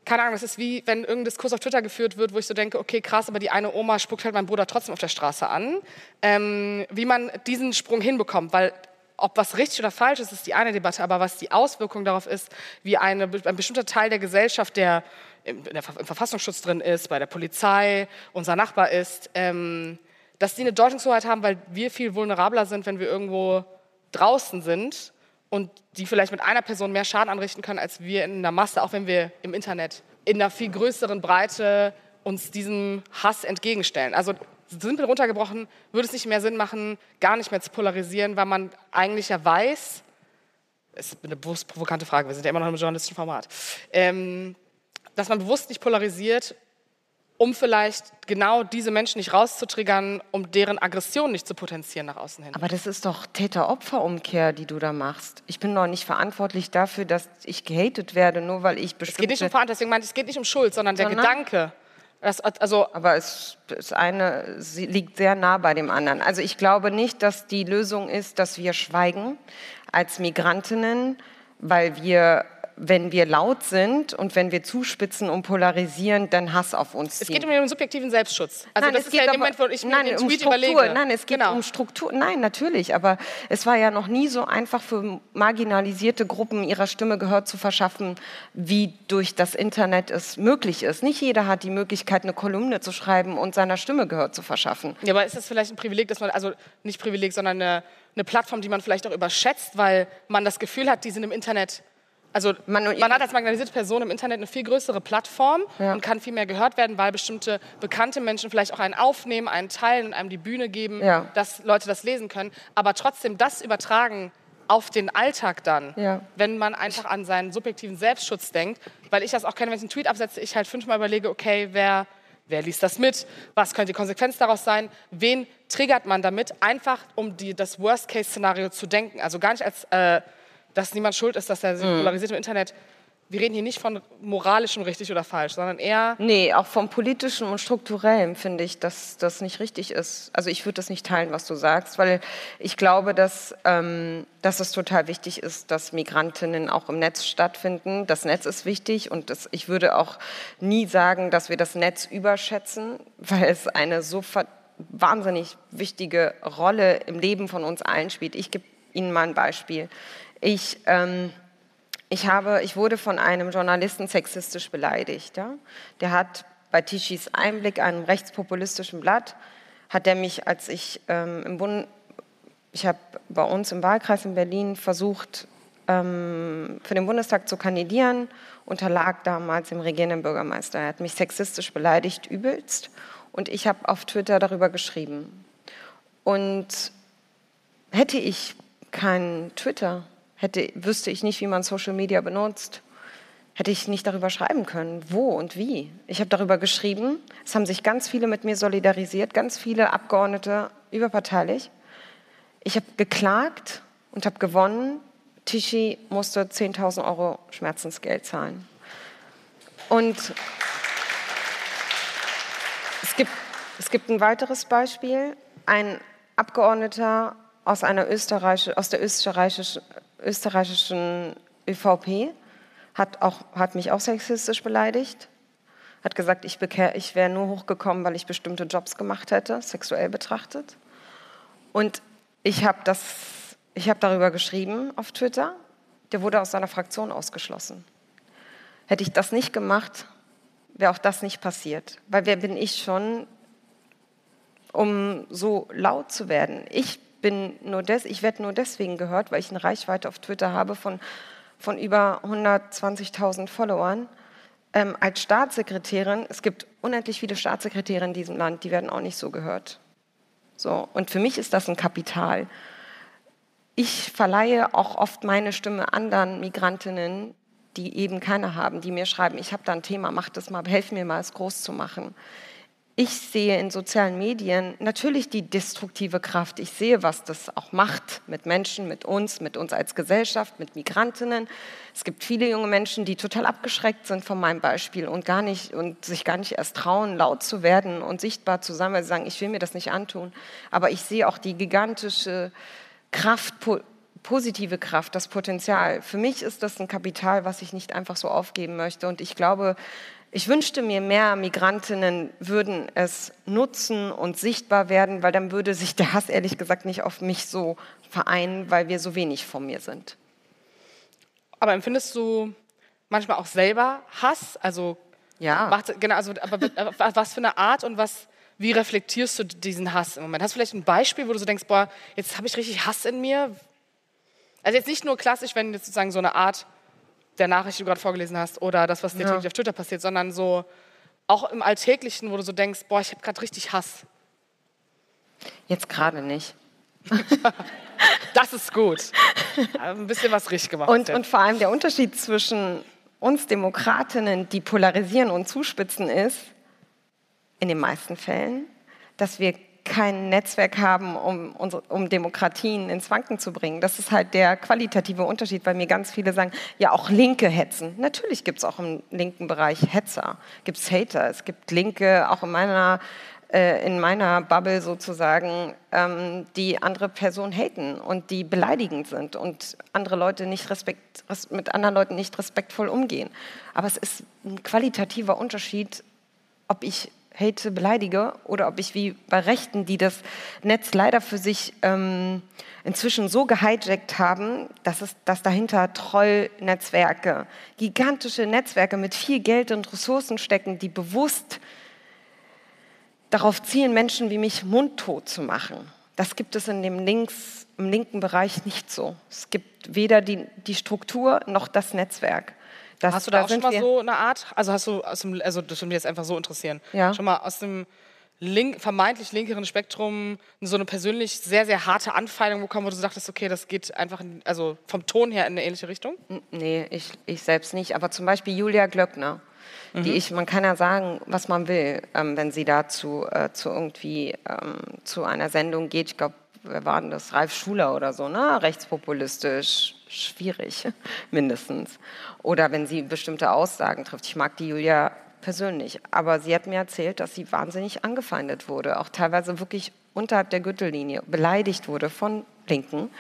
keine Ahnung, das ist wie, wenn irgendein Diskurs auf Twitter geführt wird, wo ich so denke, okay, krass, aber die eine Oma spuckt halt meinen Bruder trotzdem auf der Straße an. Ähm, wie man diesen Sprung hinbekommt, weil ob was richtig oder falsch ist, ist die eine Debatte, aber was die Auswirkung darauf ist, wie eine, ein bestimmter Teil der Gesellschaft, der im, der, im Verfassungsschutz drin ist, bei der Polizei, unser Nachbar ist, ähm, dass die eine Deutungshoheit haben, weil wir viel vulnerabler sind, wenn wir irgendwo draußen sind und die vielleicht mit einer Person mehr Schaden anrichten können, als wir in einer Masse, auch wenn wir im Internet in einer viel größeren Breite uns diesem Hass entgegenstellen. Also simpel runtergebrochen, würde es nicht mehr Sinn machen, gar nicht mehr zu polarisieren, weil man eigentlich ja weiß, das ist eine bewusst provokante Frage, wir sind ja immer noch im journalistischen Format, ähm, dass man bewusst nicht polarisiert, um vielleicht genau diese Menschen nicht rauszutriggern, um deren Aggression nicht zu potenzieren nach außen hin. Aber das ist doch Täter-Opfer-Umkehr, die du da machst. Ich bin doch nicht verantwortlich dafür, dass ich gehatet werde, nur weil ich bestimmte... Es geht nicht um Verantwortung, deswegen meine ich, es geht nicht um Schuld, sondern, sondern der Gedanke. Das, also Aber es, das eine liegt sehr nah bei dem anderen. Also ich glaube nicht, dass die Lösung ist, dass wir schweigen als Migrantinnen, weil wir wenn wir laut sind und wenn wir zuspitzen und polarisieren, dann Hass auf uns ziehen. Es geht um den subjektiven Selbstschutz. Also nein, das es ist geht ja aber, Moment, wo ich nein, mir den um Tweet Struktur. überlege. Nein, es geht genau. um Struktur. Nein, natürlich. Aber es war ja noch nie so einfach für marginalisierte Gruppen ihrer Stimme Gehör zu verschaffen, wie durch das Internet es möglich ist. Nicht jeder hat die Möglichkeit, eine Kolumne zu schreiben und seiner Stimme Gehör zu verschaffen. Ja, aber ist das vielleicht ein Privileg, dass man, also nicht Privileg, sondern eine, eine Plattform, die man vielleicht auch überschätzt, weil man das Gefühl hat, die sind im Internet also man, man, hat als marginalisierte Person im Internet eine viel größere Plattform ja. und kann viel mehr gehört werden, weil bestimmte bekannte Menschen vielleicht auch einen aufnehmen, einen teilen und einem die Bühne geben, ja. dass Leute das lesen können. Aber trotzdem das übertragen auf den Alltag dann, ja. wenn man einfach an seinen subjektiven Selbstschutz denkt, weil ich das auch kenne, wenn ich einen Tweet absetze, ich halt fünfmal überlege, okay, wer, wer liest das mit, was könnte die Konsequenz daraus sein, wen triggert man damit, einfach um die, das Worst-Case-Szenario zu denken. Also gar nicht als äh, dass niemand schuld ist, dass er sich mhm. polarisiert im Internet. Wir reden hier nicht von moralischem richtig oder falsch, sondern eher. Nee, auch vom politischen und strukturellen finde ich, dass das nicht richtig ist. Also ich würde das nicht teilen, was du sagst, weil ich glaube, dass, ähm, dass es total wichtig ist, dass Migrantinnen auch im Netz stattfinden. Das Netz ist wichtig und das, ich würde auch nie sagen, dass wir das Netz überschätzen, weil es eine so wahnsinnig wichtige Rolle im Leben von uns allen spielt. Ich gebe Ihnen mal ein Beispiel. Ich, ähm, ich, habe, ich wurde von einem Journalisten sexistisch beleidigt. Ja? Der hat bei Tischis Einblick, einem rechtspopulistischen Blatt, hat er mich, als ich ähm, im Bund, ich habe bei uns im Wahlkreis in Berlin versucht, ähm, für den Bundestag zu kandidieren, unterlag damals dem regierenden Bürgermeister. Er hat mich sexistisch beleidigt, übelst. Und ich habe auf Twitter darüber geschrieben. Und hätte ich kein Twitter, hätte, wüsste ich nicht, wie man Social Media benutzt, hätte ich nicht darüber schreiben können, wo und wie. Ich habe darüber geschrieben, es haben sich ganz viele mit mir solidarisiert, ganz viele Abgeordnete überparteilich. Ich habe geklagt und habe gewonnen. Tischi musste 10.000 Euro Schmerzensgeld zahlen. Und es gibt, es gibt ein weiteres Beispiel. Ein Abgeordneter aus, einer Österreich, aus der österreichischen österreichischen ÖVP hat, auch, hat mich auch sexistisch beleidigt, hat gesagt, ich, ich wäre nur hochgekommen, weil ich bestimmte Jobs gemacht hätte, sexuell betrachtet. Und ich habe hab darüber geschrieben auf Twitter, der wurde aus seiner Fraktion ausgeschlossen. Hätte ich das nicht gemacht, wäre auch das nicht passiert. Weil wer bin ich schon, um so laut zu werden? Ich bin nur des, ich werde nur deswegen gehört, weil ich eine Reichweite auf Twitter habe von, von über 120.000 Followern. Ähm, als Staatssekretärin, es gibt unendlich viele Staatssekretäre in diesem Land, die werden auch nicht so gehört. So, und für mich ist das ein Kapital. Ich verleihe auch oft meine Stimme anderen Migrantinnen, die eben keine haben, die mir schreiben, ich habe da ein Thema, mach das mal, helf mir mal, es groß zu machen. Ich sehe in sozialen Medien natürlich die destruktive Kraft. Ich sehe, was das auch macht mit Menschen, mit uns, mit uns als Gesellschaft, mit Migrantinnen. Es gibt viele junge Menschen, die total abgeschreckt sind von meinem Beispiel und gar nicht und sich gar nicht erst trauen, laut zu werden und sichtbar zu sein, weil sie sagen, ich will mir das nicht antun. Aber ich sehe auch die gigantische Kraft, positive Kraft, das Potenzial. Für mich ist das ein Kapital, was ich nicht einfach so aufgeben möchte. Und ich glaube, ich wünschte mir, mehr Migrantinnen würden es nutzen und sichtbar werden, weil dann würde sich der Hass ehrlich gesagt nicht auf mich so vereinen, weil wir so wenig von mir sind. Aber empfindest du manchmal auch selber Hass? Also ja. Macht, genau, also aber was für eine Art und was, wie reflektierst du diesen Hass im Moment? Hast du vielleicht ein Beispiel, wo du so denkst, boah, jetzt habe ich richtig Hass in mir? Also jetzt nicht nur klassisch, wenn jetzt sozusagen so eine Art der Nachricht, die du gerade vorgelesen hast, oder das, was dir ja. täglich auf Twitter passiert, sondern so auch im Alltäglichen, wo du so denkst, boah, ich habe gerade richtig Hass. Jetzt gerade nicht. [laughs] das ist gut. [laughs] Ein bisschen was richtig gemacht. Und, und vor allem der Unterschied zwischen uns Demokratinnen, die polarisieren und zuspitzen, ist, in den meisten Fällen, dass wir kein Netzwerk haben, um, um Demokratien ins Wanken zu bringen. Das ist halt der qualitative Unterschied, weil mir ganz viele sagen, ja, auch Linke hetzen. Natürlich gibt es auch im linken Bereich Hetzer, gibt es Hater, es gibt Linke, auch in meiner, äh, in meiner Bubble sozusagen, ähm, die andere Personen haten und die beleidigend sind und andere Leute nicht respekt, mit anderen Leuten nicht respektvoll umgehen. Aber es ist ein qualitativer Unterschied, ob ich hate, beleidige oder ob ich wie bei Rechten, die das Netz leider für sich ähm, inzwischen so gehijackt haben, dass, es, dass dahinter Trollnetzwerke, gigantische Netzwerke mit viel Geld und Ressourcen stecken, die bewusst darauf zielen, Menschen wie mich mundtot zu machen. Das gibt es in dem Links, im linken Bereich nicht so. Es gibt weder die, die Struktur noch das Netzwerk. Das, hast du da, da auch schon mal so eine Art, also hast du aus dem, also das würde mich jetzt einfach so interessieren, ja. schon mal aus dem link, vermeintlich linkeren Spektrum so eine persönlich sehr, sehr harte Anfeindung bekommen, wo du sagtest, okay, das geht einfach, in, also vom Ton her in eine ähnliche Richtung? Nee, ich, ich selbst nicht, aber zum Beispiel Julia Glöckner, mhm. die ich, man kann ja sagen, was man will, ähm, wenn sie dazu äh, zu irgendwie ähm, zu einer Sendung geht, ich glaube, wer war denn das? Ralf Schuler oder so, ne? Rechtspopulistisch, schwierig, [laughs] mindestens. Oder wenn sie bestimmte Aussagen trifft. Ich mag die Julia persönlich, aber sie hat mir erzählt, dass sie wahnsinnig angefeindet wurde, auch teilweise wirklich unterhalb der Gürtellinie beleidigt wurde von Linken.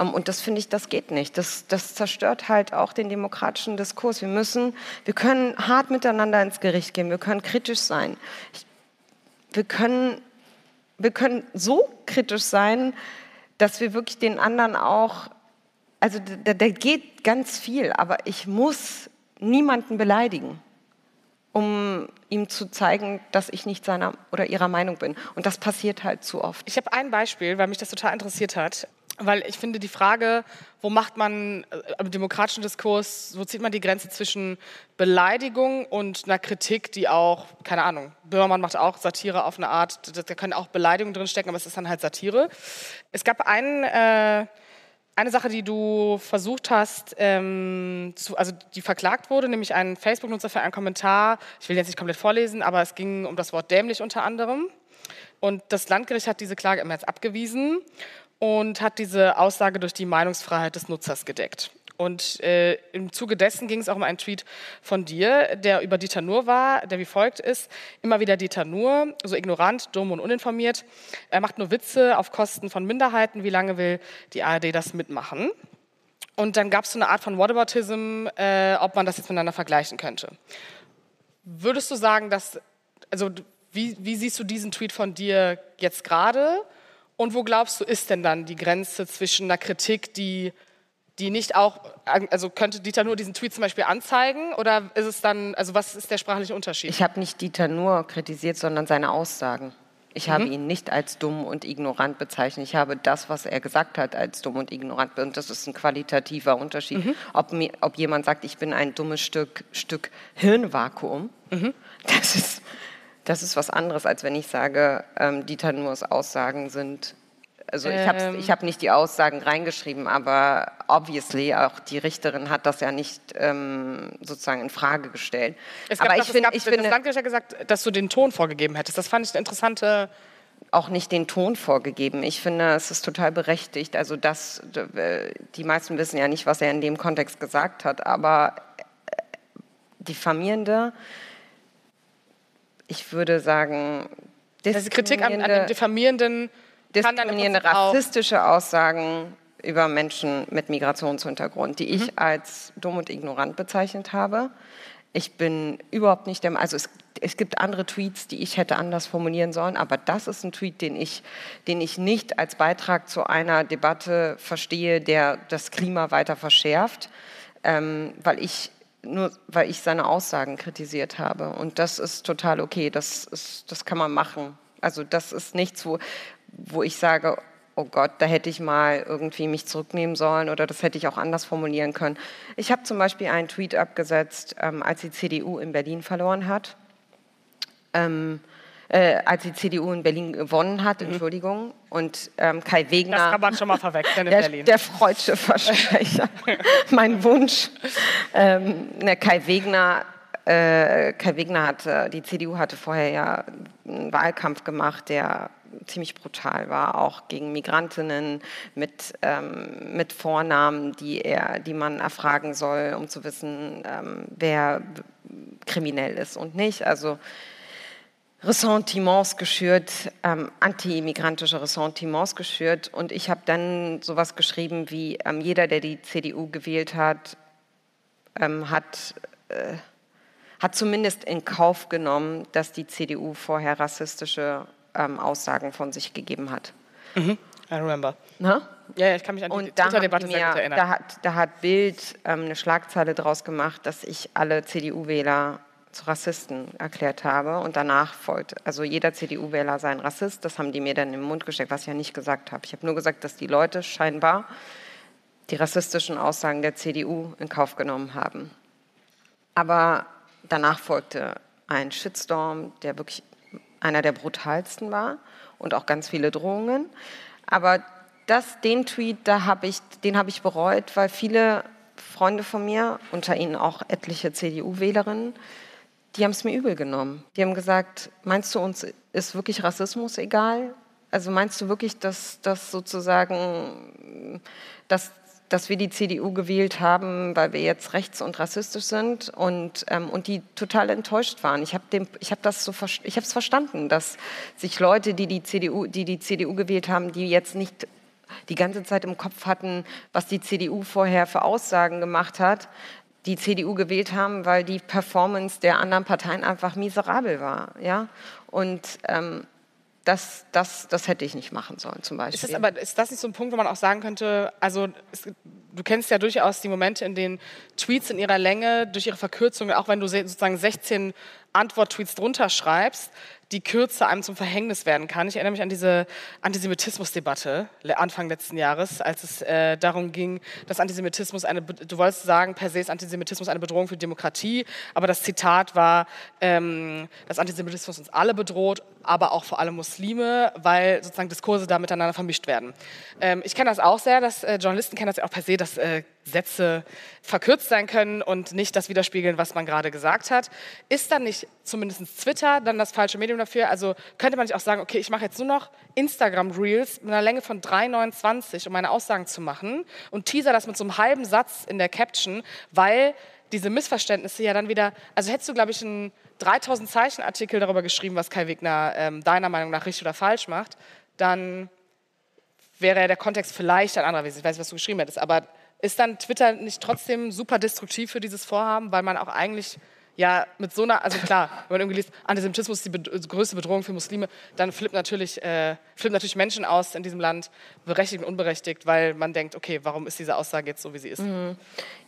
Ähm, und das finde ich, das geht nicht. Das, das zerstört halt auch den demokratischen Diskurs. Wir müssen, wir können hart miteinander ins Gericht gehen, wir können kritisch sein. Wir können wir können so kritisch sein, dass wir wirklich den anderen auch, also da, da geht ganz viel, aber ich muss niemanden beleidigen, um ihm zu zeigen, dass ich nicht seiner oder ihrer Meinung bin. Und das passiert halt zu oft. Ich habe ein Beispiel, weil mich das total interessiert hat weil ich finde die Frage, wo macht man äh, im demokratischen Diskurs, wo zieht man die Grenze zwischen Beleidigung und einer Kritik, die auch, keine Ahnung, Böhmermann macht auch Satire auf eine Art, da können auch Beleidigungen drinstecken, aber es ist dann halt Satire. Es gab einen, äh, eine Sache, die du versucht hast, ähm, zu, also die verklagt wurde, nämlich ein Facebook-Nutzer für einen Kommentar, ich will jetzt nicht komplett vorlesen, aber es ging um das Wort dämlich unter anderem. Und das Landgericht hat diese Klage im März abgewiesen und hat diese Aussage durch die Meinungsfreiheit des Nutzers gedeckt. Und äh, im Zuge dessen ging es auch um einen Tweet von dir, der über Dieter Nuhr war, der wie folgt ist. Immer wieder Dieter Nuhr, so ignorant, dumm und uninformiert. Er macht nur Witze auf Kosten von Minderheiten. Wie lange will die ARD das mitmachen? Und dann gab es so eine Art von Whataboutism, äh, ob man das jetzt miteinander vergleichen könnte. Würdest du sagen, dass, also wie, wie siehst du diesen Tweet von dir jetzt gerade? Und wo glaubst du, ist denn dann die Grenze zwischen einer Kritik, die, die nicht auch, also könnte Dieter nur diesen Tweet zum Beispiel anzeigen oder ist es dann, also was ist der sprachliche Unterschied? Ich habe nicht Dieter nur kritisiert, sondern seine Aussagen. Ich mhm. habe ihn nicht als dumm und ignorant bezeichnet. Ich habe das, was er gesagt hat, als dumm und ignorant. Und das ist ein qualitativer Unterschied. Mhm. Ob, mir, ob, jemand sagt, ich bin ein dummes Stück, Stück Hirnvakuum, mhm. das ist das ist was anderes, als wenn ich sage, ähm, Dieter Nuhrs Aussagen sind Also ich habe Ähm. ich hab nicht die Aussagen reingeschrieben, aber obviously auch die Richterin hat das ja nicht ähm, sozusagen in Frage gestellt. Es gab aber doch- ich, es find, gab, ich das finde Landgericht hat gesagt, dass du den Ton vorgegeben hättest. Das fand ich eine interessante. auch nicht den Ton vorgegeben. Ich finde, es ist total berechtigt. Also das, die meisten wissen ja nicht, was er in dem Kontext gesagt hat, aber äh, diffamierende, ich würde sagen, Also die Kritik an, an dem diskriminierende- diffamierenden diskriminierende, rassistische Aussagen über Menschen mit Migrationshintergrund, die Mhm. ich als dumm und ignorant bezeichnet habe. Ich bin überhaupt nicht der also es, es gibt andere Tweets, die ich hätte anders formulieren sollen, aber das ist ein Tweet, den ich, den ich nicht als Beitrag zu einer Debatte verstehe, der das Klima weiter verschärft, ähm, weil ich nur weil ich seine Aussagen kritisiert habe. Und das ist total okay. Das, ist, das kann man machen. Also das ist nichts, wo, wo ich sage, oh Gott, da hätte ich mal irgendwie mich zurücknehmen sollen oder das hätte ich auch anders formulieren können. Ich habe zum Beispiel einen Tweet abgesetzt, ähm, als die CDU in Berlin verloren hat. Ähm, äh, als die CDU in Berlin gewonnen hat, Entschuldigung. Und ähm, Kai das Wegner kann man schon mal verwechseln in [laughs] der, Berlin. der freudsche Versprecher. [laughs] mein Wunsch. Ähm, ne, Kai Wegner, äh, Kai Wegner hatte, die CDU hatte vorher ja einen Wahlkampf gemacht, der ziemlich brutal war, auch gegen Migrantinnen mit, ähm, mit Vornamen, die, er, die man erfragen soll, um zu wissen, ähm, wer kriminell ist und nicht. Also Ressentiments geschürt, ähm, anti-immigrantische Ressentiments geschürt. Und ich habe dann sowas geschrieben wie, ähm, jeder, der die CDU gewählt hat, ähm, hat, äh, hat zumindest in Kauf genommen, dass die CDU vorher rassistische ähm, Aussagen von sich gegeben hat. I remember. Ne? Ja, ja, ich kann mich an die Twitter-Debatte sehr gut erinnern. da, hat, da hat Bild ähm, eine Schlagzeile draus gemacht, dass ich alle CDU-Wähler zu Rassisten erklärt habe und danach folgt, also jeder CDU-Wähler sei ein Rassist, das haben die mir dann im Mund gesteckt, was ich ja nicht gesagt habe. Ich habe nur gesagt, dass die Leute scheinbar die rassistischen Aussagen der CDU in Kauf genommen haben. Aber danach folgte ein Shitstorm, der wirklich einer der brutalsten war und auch ganz viele Drohungen. Aber das, den Tweet, da hab ich, den habe ich bereut, weil viele Freunde von mir, unter ihnen auch etliche CDU-Wählerinnen, die haben es mir übel genommen. Die haben gesagt, meinst du, uns ist wirklich Rassismus egal? Also meinst du wirklich, dass, dass sozusagen, dass, dass wir die CDU gewählt haben, weil wir jetzt rechts und rassistisch sind und, ähm, und die total enttäuscht waren. Ich habe hab das so ich habe es verstanden, dass sich Leute, die die CDU, die die CDU gewählt haben, die jetzt nicht die ganze Zeit im Kopf hatten, was die CDU vorher für Aussagen gemacht hat, die CDU gewählt haben, weil die Performance der anderen Parteien einfach miserabel war. Ja? Und ähm, das, das, das hätte ich nicht machen sollen, zum Beispiel. Ist das, aber ist das nicht so ein Punkt, wo man auch sagen könnte, also es, du kennst ja durchaus die Momente, in denen Tweets in ihrer Länge, durch ihre Verkürzung, auch wenn du sozusagen 16 Antwort-Tweets drunter schreibst, die Kürze einem zum Verhängnis werden kann. Ich erinnere mich an diese Antisemitismus-Debatte Anfang letzten Jahres, als es äh, darum ging, dass Antisemitismus eine, du wolltest sagen, per se ist Antisemitismus eine Bedrohung für Demokratie, aber das Zitat war, ähm, dass Antisemitismus uns alle bedroht, aber auch vor allem Muslime, weil sozusagen Diskurse da miteinander vermischt werden. Ähm, ich kenne das auch sehr, dass äh, Journalisten kennen das auch per se, dass äh, Sätze verkürzt sein können und nicht das widerspiegeln, was man gerade gesagt hat. Ist dann nicht zumindest Twitter dann das falsche Medium dafür? Also könnte man nicht auch sagen, okay, ich mache jetzt nur noch Instagram Reels mit einer Länge von 3,29, um meine Aussagen zu machen und teaser das mit so einem halben Satz in der Caption, weil diese Missverständnisse ja dann wieder, also hättest du, glaube ich, einen 3000 Zeichen Artikel darüber geschrieben, was Kai Wegner ähm, deiner Meinung nach richtig oder falsch macht, dann wäre ja der Kontext vielleicht ein anderer gewesen. Ich weiß nicht, was du geschrieben hättest, aber ist dann Twitter nicht trotzdem super destruktiv für dieses Vorhaben, weil man auch eigentlich ja mit so einer, also klar, wenn man irgendwie liest, Antisemitismus ist die be größte Bedrohung für Muslime, dann flippt natürlich, äh, flippt natürlich Menschen aus in diesem Land, berechtigt und unberechtigt, weil man denkt, okay, warum ist diese Aussage jetzt so, wie sie ist?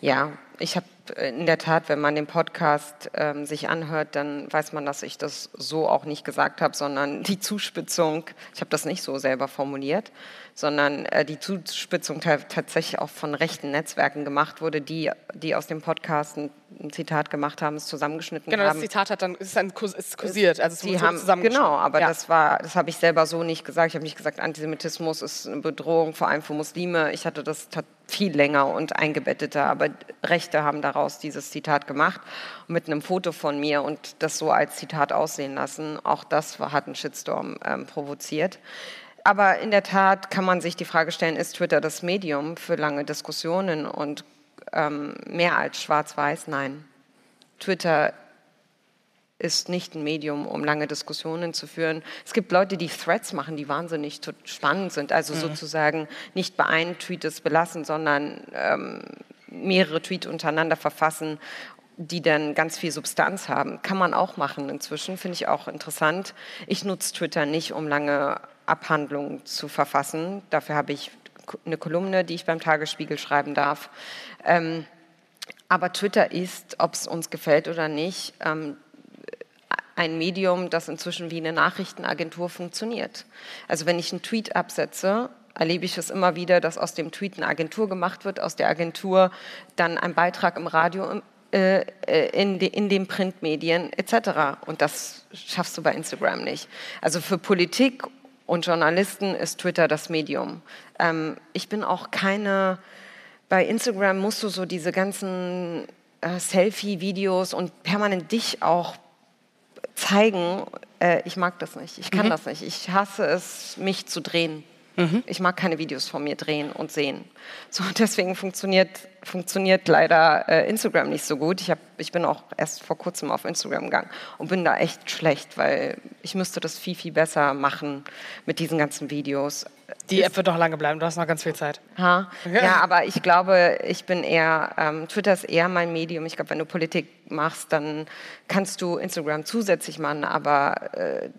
Ja, ich habe in der Tat, wenn man den Podcast ähm, sich anhört, dann weiß man, dass ich das so auch nicht gesagt habe, sondern die Zuspitzung, ich habe das nicht so selber formuliert, sondern äh, die Zuspitzung tatsächlich auch von rechten Netzwerken gemacht wurde, die, die aus dem Podcast ein, ein Zitat gemacht haben, es zusammengeschnitten genau, haben. Genau, das Zitat hat dann, ist dann ist kursiert, also es die haben, Genau, aber ja. das war, das habe ich selber so nicht gesagt. Ich habe nicht gesagt, Antisemitismus ist eine Bedrohung, vor allem für Muslime. Ich hatte das viel länger und eingebetteter, aber Rechte haben daraus dieses Zitat gemacht mit einem Foto von mir und das so als Zitat aussehen lassen. Auch das hat einen Shitstorm ähm, provoziert. Aber in der Tat kann man sich die Frage stellen, ist Twitter das Medium für lange Diskussionen und ähm, mehr als schwarz-weiß? Nein. Twitter ist nicht ein Medium, um lange Diskussionen zu führen. Es gibt Leute, die Threads machen, die wahnsinnig spannend sind, also mhm. sozusagen nicht bei einem Tweet es belassen, sondern ähm, mehrere Tweets untereinander verfassen die dann ganz viel Substanz haben. Kann man auch machen inzwischen, finde ich auch interessant. Ich nutze Twitter nicht, um lange Abhandlungen zu verfassen. Dafür habe ich eine Kolumne, die ich beim Tagesspiegel schreiben darf. Ähm, aber Twitter ist, ob es uns gefällt oder nicht, ähm, ein Medium, das inzwischen wie eine Nachrichtenagentur funktioniert. Also wenn ich einen Tweet absetze, erlebe ich es immer wieder, dass aus dem Tweet eine Agentur gemacht wird, aus der Agentur dann ein Beitrag im Radio äh, äh, in, de, in den Printmedien etc. Und das schaffst du bei Instagram nicht. Also für Politik und Journalisten ist Twitter das Medium. Ähm, ich bin auch keine, bei Instagram musst du so diese ganzen äh, Selfie-Videos und permanent dich auch zeigen. Äh, ich mag das nicht. Ich kann mhm. das nicht. Ich hasse es, mich zu drehen. Mhm. Ich mag keine Videos von mir drehen und sehen. So, [laughs] deswegen funktioniert, funktioniert leider äh, Instagram nicht so gut. Ich, hab, ich bin auch erst vor kurzem auf Instagram gegangen und bin da echt schlecht, weil ich müsste das viel, viel besser machen mit diesen ganzen Videos. Die App wird doch lange bleiben, du hast noch ganz viel Zeit. Ha? Ja, aber ich glaube, ich bin eher, ähm, Twitter ist eher mein Medium. Ich glaube, wenn du Politik machst, dann kannst du Instagram zusätzlich machen, aber äh,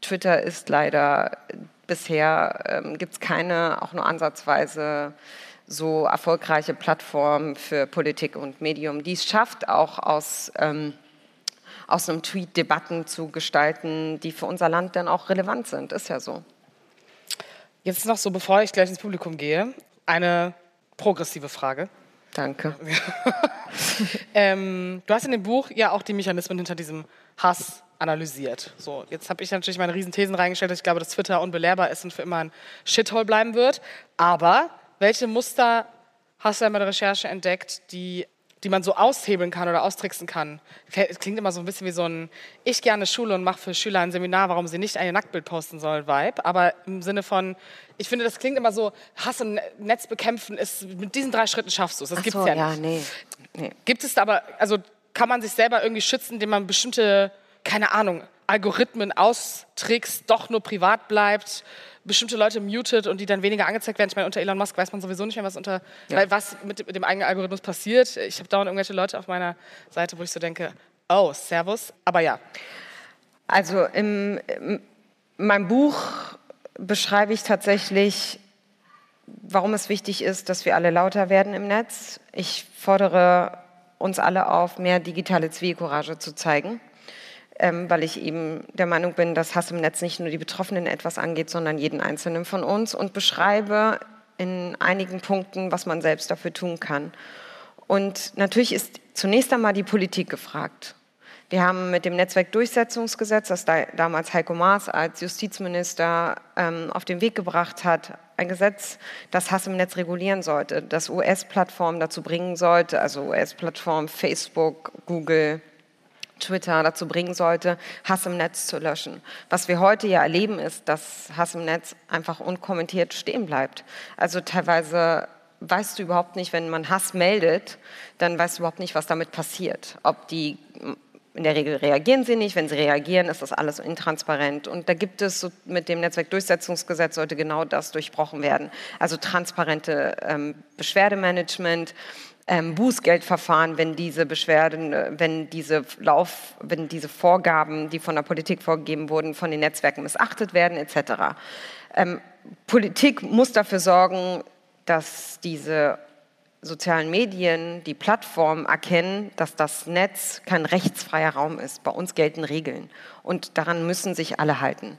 Twitter ist leider bisher ähm, gibt es keine, auch nur ansatzweise so erfolgreiche Plattform für Politik und Medium, die es schafft, auch aus, ähm, aus einem Tweet Debatten zu gestalten, die für unser Land dann auch relevant sind. Ist ja so. Jetzt noch so, bevor ich gleich ins Publikum gehe, eine progressive Frage. Danke. [laughs] ähm, du hast in dem Buch ja auch die Mechanismen hinter diesem Hass analysiert. So, jetzt habe ich natürlich meine Riesenthesen reingestellt, ich glaube, dass Twitter unbelehrbar ist und für immer ein Shithole bleiben wird. Aber welche Muster hast du in der Recherche entdeckt, die, die man so aushebeln kann oder austricksen kann? Es klingt immer so ein bisschen wie so ein Ich gerne Schule und mache für Schüler ein Seminar, warum sie nicht ein Nacktbild posten sollen, Vibe. Aber im Sinne von, ich finde, das klingt immer so, Hass im Netz bekämpfen ist, mit diesen drei Schritten schaffst du es. Das gibt es ja, ja nicht. Nee. nee. Gibt es aber, also kann man sich selber irgendwie schützen, indem man bestimmte keine Ahnung, Algorithmen austrickst, doch nur privat bleibt, bestimmte Leute mutet und die dann weniger angezeigt werden. Ich meine, unter Elon Musk weiß man sowieso nicht mehr, was, unter, ja. was mit, dem eigenen Algorithmus passiert. Ich habe dauernd irgendwelche Leute auf meiner Seite, wo ich so denke, oh, Servus, aber ja. Also in meinem Buch beschreibe ich tatsächlich, warum es wichtig ist, dass wir alle lauter werden im Netz. Ich fordere uns alle auf, mehr digitale Zivilcourage zu zeigen ähm, weil ich eben der Meinung bin, dass Hass im Netz nicht nur die Betroffenen etwas angeht, sondern jeden Einzelnen von uns und beschreibe in einigen Punkten, was man selbst dafür tun kann. Und natürlich ist zunächst einmal die Politik gefragt. Wir haben mit dem Netzwerkdurchsetzungsgesetz, das da, damals Heiko Maas als Justizminister ähm, auf den Weg gebracht hat, ein Gesetz, das Hass im Netz regulieren sollte, das US-Plattformen dazu bringen sollte, also US-Plattformen Facebook, Google, Twitter dazu bringen sollte, Hass im Netz zu löschen. Was wir heute ja erleben, ist, dass Hass im Netz einfach unkommentiert stehen bleibt. Also teilweise weißt du überhaupt nicht, wenn man Hass meldet, dann weißt du überhaupt nicht, was damit passiert. Ob die in der Regel reagieren sie nicht. Wenn sie reagieren, ist das alles intransparent. Und da gibt es so, mit dem Netzwerkdurchsetzungsgesetz sollte genau das durchbrochen werden. Also transparente ähm, Beschwerdemanagement, ähm, Bußgeldverfahren, wenn diese Beschwerden, äh, wenn diese Lauf, wenn diese Vorgaben, die von der Politik vorgegeben wurden, von den Netzwerken missachtet werden, etc. Ähm, Politik muss dafür sorgen, dass diese sozialen Medien, die Plattformen erkennen, dass das Netz kein rechtsfreier Raum ist. Bei uns gelten Regeln und daran müssen sich alle halten.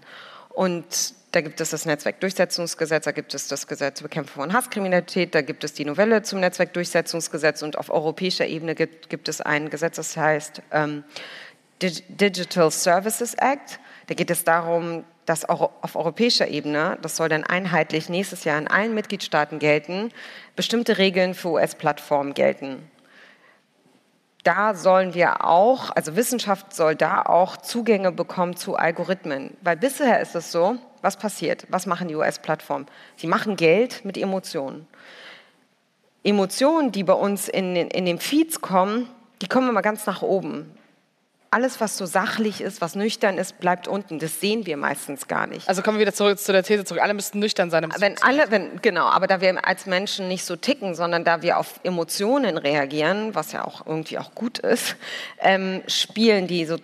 Und da gibt es das Netzwerkdurchsetzungsgesetz, da gibt es das Gesetz zur Bekämpfung von Hasskriminalität, da gibt es die Novelle zum Netzwerkdurchsetzungsgesetz und auf europäischer Ebene gibt, gibt es ein Gesetz, das heißt ähm, Digital Services Act. Da geht es darum, dass auch auf europäischer Ebene, das soll dann einheitlich nächstes Jahr in allen Mitgliedstaaten gelten, bestimmte Regeln für US-Plattformen gelten. Da sollen wir auch, also Wissenschaft soll da auch Zugänge bekommen zu Algorithmen. Weil bisher ist es so, was passiert? Was machen die US-Plattformen? Sie machen Geld mit Emotionen. Emotionen, die bei uns in, in den Feeds kommen, die kommen immer ganz nach oben alles, was so sachlich ist, was nüchtern ist, bleibt unten. Das sehen wir meistens gar nicht. Also kommen wir wieder zurück zu der These zurück. Alle müssten nüchtern sein. wenn alle, wenn, genau, aber da wir als Menschen nicht so ticken, sondern da wir auf Emotionen reagieren, was ja auch irgendwie auch gut ist, ähm, spielen die, so,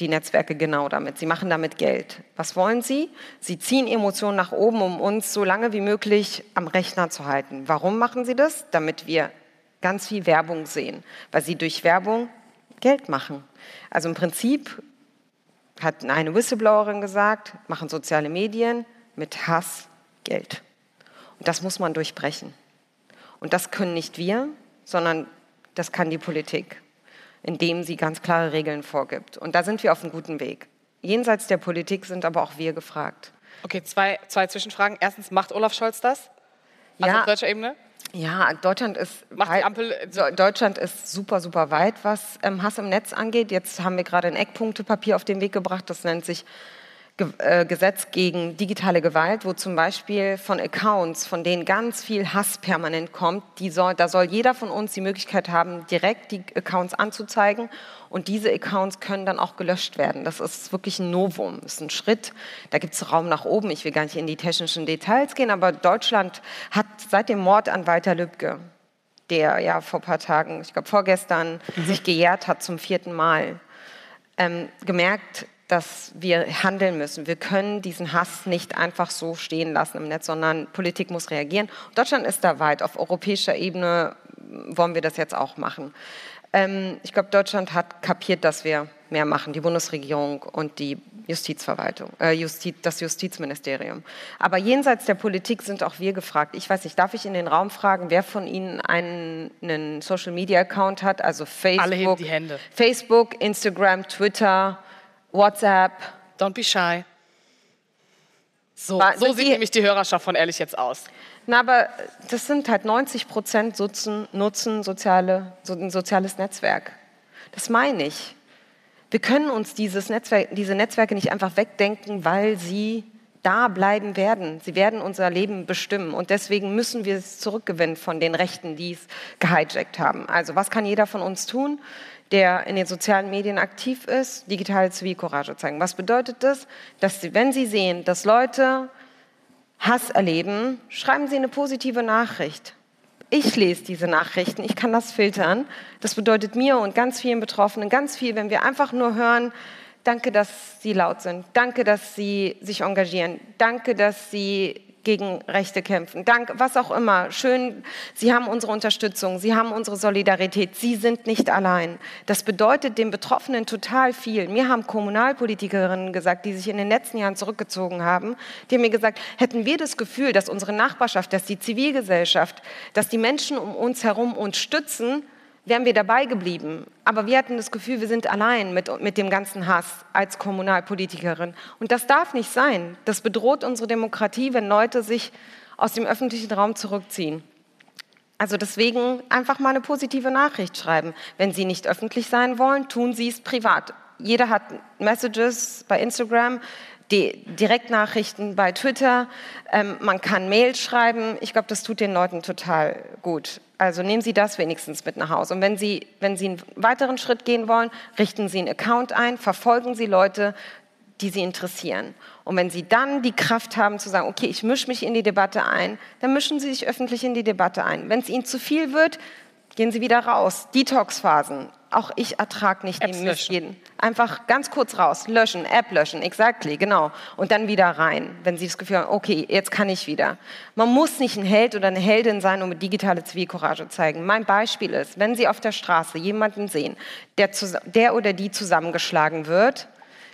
die Netzwerke genau damit. Sie machen damit Geld. Was wollen sie? Sie ziehen Emotionen nach oben, um uns so lange wie möglich am Rechner zu halten. Warum machen sie das? Damit wir ganz viel Werbung sehen, weil sie durch Werbung Geld machen. Also im Prinzip hat eine Whistleblowerin gesagt, machen soziale Medien mit Hass Geld. Und das muss man durchbrechen. Und das können nicht wir, sondern das kann die Politik, indem sie ganz klare Regeln vorgibt. Und da sind wir auf einem guten Weg. Jenseits der Politik sind aber auch wir gefragt. Okay, zwei, zwei Zwischenfragen. Erstens, macht Olaf Scholz das? Also ja, auf deutscher Ebene? Ja, Deutschland ist, weit, Deutschland ist super, super weit, was ähm, Hass im Netz angeht. Jetzt haben wir gerade ein Eckpunktepapier auf den Weg gebracht, das nennt sich Gesetz gegen digitale Gewalt, wo zum Beispiel von Accounts, von denen ganz viel Hass permanent kommt, soll, da soll jeder von uns die Möglichkeit haben, direkt die Accounts anzuzeigen und diese Accounts können dann auch gelöscht werden. Das ist wirklich ein Novum, das ist ein Schritt. Da gibt es Raum nach oben. Ich will gar nicht in die technischen Details gehen, aber Deutschland hat seit dem Mord an Walter Lübcke, der ja vor ein paar Tagen, ich glaube vorgestern, mhm. sich gejährt hat zum vierten Mal, ähm, gemerkt, dass wir handeln müssen. Wir können diesen Hass nicht einfach so stehen lassen im Netz, sondern Politik muss reagieren. Deutschland ist da weit. Auf europäischer Ebene wollen wir das jetzt auch machen. Ähm, ich glaube, Deutschland hat kapiert, dass wir mehr machen, die Bundesregierung und die Justizverwaltung, äh, Justiz, das Justizministerium. Aber jenseits der Politik sind auch wir gefragt. Ich weiß nicht, darf ich in den Raum fragen, wer von Ihnen einen, einen Social Media Account hat? Also Facebook, Facebook, Instagram, Twitter, WhatsApp. Don't be shy. So, so sieht nämlich die Hörerschaft von Ehrlich jetzt aus. Na, aber das sind halt 90 Prozent nutzen, nutzen soziale, so ein soziales Netzwerk. Das meine ich. Wir können uns dieses Netzwerk, diese Netzwerke nicht einfach wegdenken, weil sie da bleiben werden. Sie werden unser Leben bestimmen. Und deswegen müssen wir es zurückgewinnen von den Rechten, die es gehijackt haben. Also was kann jeder von uns tun? Der in den sozialen Medien aktiv ist, digitale Zivilcourage zeigen. Was bedeutet das? Dass Sie, wenn Sie sehen, dass Leute Hass erleben, schreiben Sie eine positive Nachricht. Ich lese diese Nachrichten, ich kann das filtern. Das bedeutet mir und ganz vielen Betroffenen ganz viel, wenn wir einfach nur hören, danke, dass Sie laut sind, danke, dass Sie sich engagieren, danke, dass Sie gegen Rechte kämpfen. Dank, was auch immer. Schön, Sie haben unsere Unterstützung, Sie haben unsere Solidarität. Sie sind nicht allein. Das bedeutet den Betroffenen total viel. Mir haben Kommunalpolitikerinnen gesagt, die sich in den letzten Jahren zurückgezogen haben, die haben mir gesagt, hätten wir das Gefühl, dass unsere Nachbarschaft, dass die Zivilgesellschaft, dass die Menschen um uns herum uns stützen, wären wir dabei geblieben. Aber wir hatten das Gefühl, wir sind allein mit, mit dem ganzen Hass als Kommunalpolitikerin. Und das darf nicht sein. Das bedroht unsere Demokratie, wenn Leute sich aus dem öffentlichen Raum zurückziehen. Also deswegen einfach mal eine positive Nachricht schreiben. Wenn Sie nicht öffentlich sein wollen, tun Sie es privat. Jeder hat Messages bei Instagram die Direktnachrichten bei Twitter, ähm, man kann Mails schreiben. Ich glaube, das tut den Leuten total gut. Also nehmen Sie das wenigstens mit nach Hause. Und wenn Sie, wenn Sie einen weiteren Schritt gehen wollen, richten Sie einen Account ein, verfolgen Sie Leute, die Sie interessieren. Und wenn Sie dann die Kraft haben zu sagen, okay, ich mische mich in die Debatte ein, dann mischen Sie sich öffentlich in die Debatte ein. Wenn es Ihnen zu viel wird, gehen Sie wieder raus. Detox-Phasen. Auch ich ertrage nicht Apps den Mist jeden. Einfach ganz kurz raus, löschen, App löschen, exactly, genau. Und dann wieder rein, wenn Sie das Gefühl haben, okay, jetzt kann ich wieder. Man muss nicht ein Held oder eine Heldin sein, um digitale Zivilcourage zu zeigen. Mein Beispiel ist, wenn Sie auf der Straße jemanden sehen, der, der oder die zusammengeschlagen wird,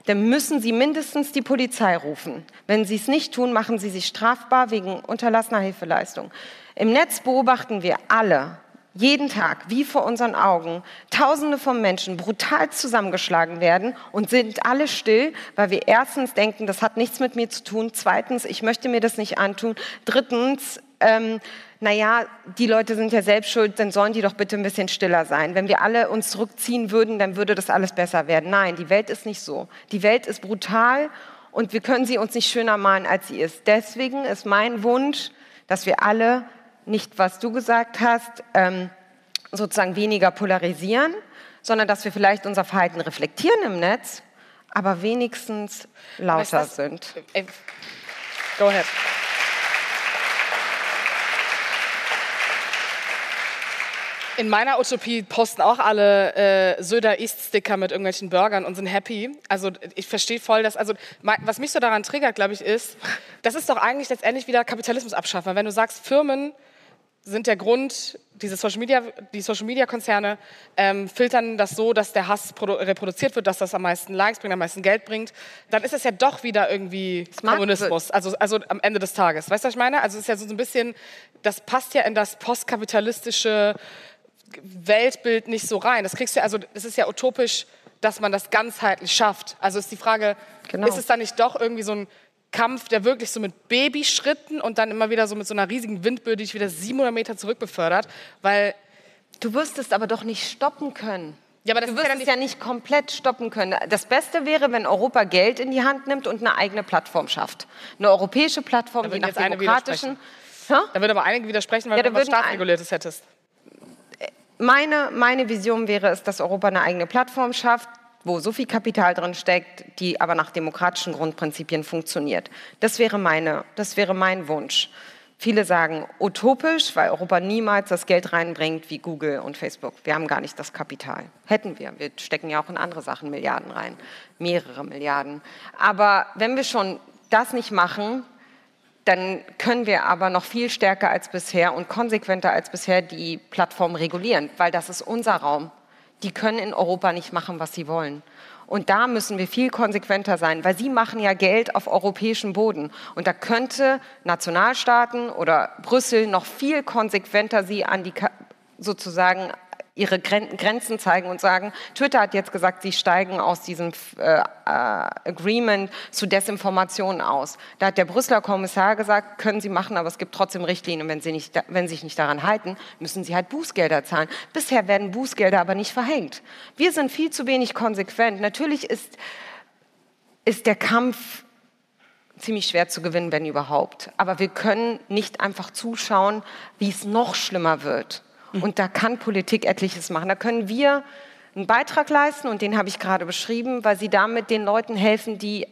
dann müssen Sie mindestens die Polizei rufen. Wenn Sie es nicht tun, machen Sie sich strafbar wegen unterlassener Hilfeleistung. Im Netz beobachten wir alle, jeden Tag, wie vor unseren Augen, Tausende von Menschen brutal zusammengeschlagen werden und sind alle still, weil wir erstens denken, das hat nichts mit mir zu tun. Zweitens, ich möchte mir das nicht antun. Drittens, ähm, naja, die Leute sind ja selbst schuld, dann sollen die doch bitte ein bisschen stiller sein. Wenn wir alle uns zurückziehen würden, dann würde das alles besser werden. Nein, die Welt ist nicht so. Die Welt ist brutal und wir können sie uns nicht schöner malen, als sie ist. Deswegen ist mein Wunsch, dass wir alle nicht, was du gesagt hast, ähm, sozusagen weniger polarisieren, sondern dass wir vielleicht unser Verhalten reflektieren im Netz, aber wenigstens lauter weißt, sind. Äh, go ahead. In meiner Utopie posten auch alle äh, Söder East-Sticker mit irgendwelchen Burgern und sind happy. Also ich verstehe voll, dass, also was mich so daran triggert, glaube ich, ist, das ist doch eigentlich letztendlich wieder Kapitalismus abschaffen. Wenn du sagst, Firmen sind der Grund, diese Social Media, die Social Media Konzerne ähm, filtern das so, dass der Hass reproduziert wird, dass das am meisten Likes bringt, am meisten Geld bringt, dann ist es ja doch wieder irgendwie Kommunismus, also, also am Ende des Tages. Weißt du, was ich meine? Also es ist ja so ein bisschen, das passt ja in das postkapitalistische Weltbild nicht so rein. Das kriegst du, also es ist ja utopisch, dass man das ganzheitlich schafft. Also ist die Frage, genau. ist es dann nicht doch irgendwie so ein Kampf, der wirklich so mit Babyschritten und dann immer wieder so mit so einer riesigen Windböe, die dich wieder 700 Meter zurückbefördert, weil du wirst es aber doch nicht stoppen können. Ja, aber das du wirst ja es ja nicht komplett stoppen können. Das Beste wäre, wenn Europa Geld in die Hand nimmt und eine eigene Plattform schafft. Eine europäische Plattform, die nach demokratischen... Da würden aber einige widersprechen, weil ja, du was Staatsreguliertes hättest. Meine, meine Vision wäre es, dass Europa eine eigene Plattform schafft, wo so viel Kapital drin steckt, die aber nach demokratischen Grundprinzipien funktioniert. Das wäre, meine, das wäre mein Wunsch. Viele sagen utopisch, weil Europa niemals das Geld reinbringt wie Google und Facebook. Wir haben gar nicht das Kapital. Hätten wir. Wir stecken ja auch in andere Sachen Milliarden rein, mehrere Milliarden. Aber wenn wir schon das nicht machen, dann können wir aber noch viel stärker als bisher und konsequenter als bisher die Plattform regulieren, weil das ist unser Raum die können in Europa nicht machen, was sie wollen. Und da müssen wir viel konsequenter sein, weil sie machen ja Geld auf europäischem Boden. Und da könnte Nationalstaaten oder Brüssel noch viel konsequenter sie an die sozusagen ihre Grenzen zeigen und sagen, Twitter hat jetzt gesagt, sie steigen aus diesem äh, äh, Agreement zu Desinformation aus. Da hat der Brüsseler Kommissar gesagt, können sie machen, aber es gibt trotzdem Richtlinien. Wenn sie nicht, wenn sich nicht daran halten, müssen sie halt Bußgelder zahlen. Bisher werden Bußgelder aber nicht verhängt. Wir sind viel zu wenig konsequent. Natürlich ist, ist der Kampf ziemlich schwer zu gewinnen, wenn überhaupt. Aber wir können nicht einfach zuschauen, wie es noch schlimmer wird. Und da kann Politik etliches machen. Da können wir einen Beitrag leisten und den habe ich gerade beschrieben, weil sie damit den Leuten helfen, die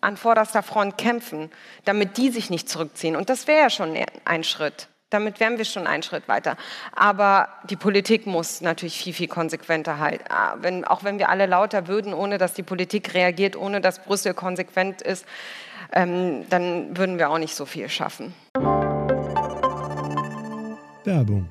an vorderster Front kämpfen, damit die sich nicht zurückziehen. Und das wäre ja schon ein Schritt. Damit wären wir schon einen Schritt weiter. Aber die Politik muss natürlich viel, viel konsequenter halten. Ah, wenn, auch wenn wir alle lauter würden, ohne dass die Politik reagiert, ohne dass Brüssel konsequent ist, ähm, dann würden wir auch nicht so viel schaffen. Werbung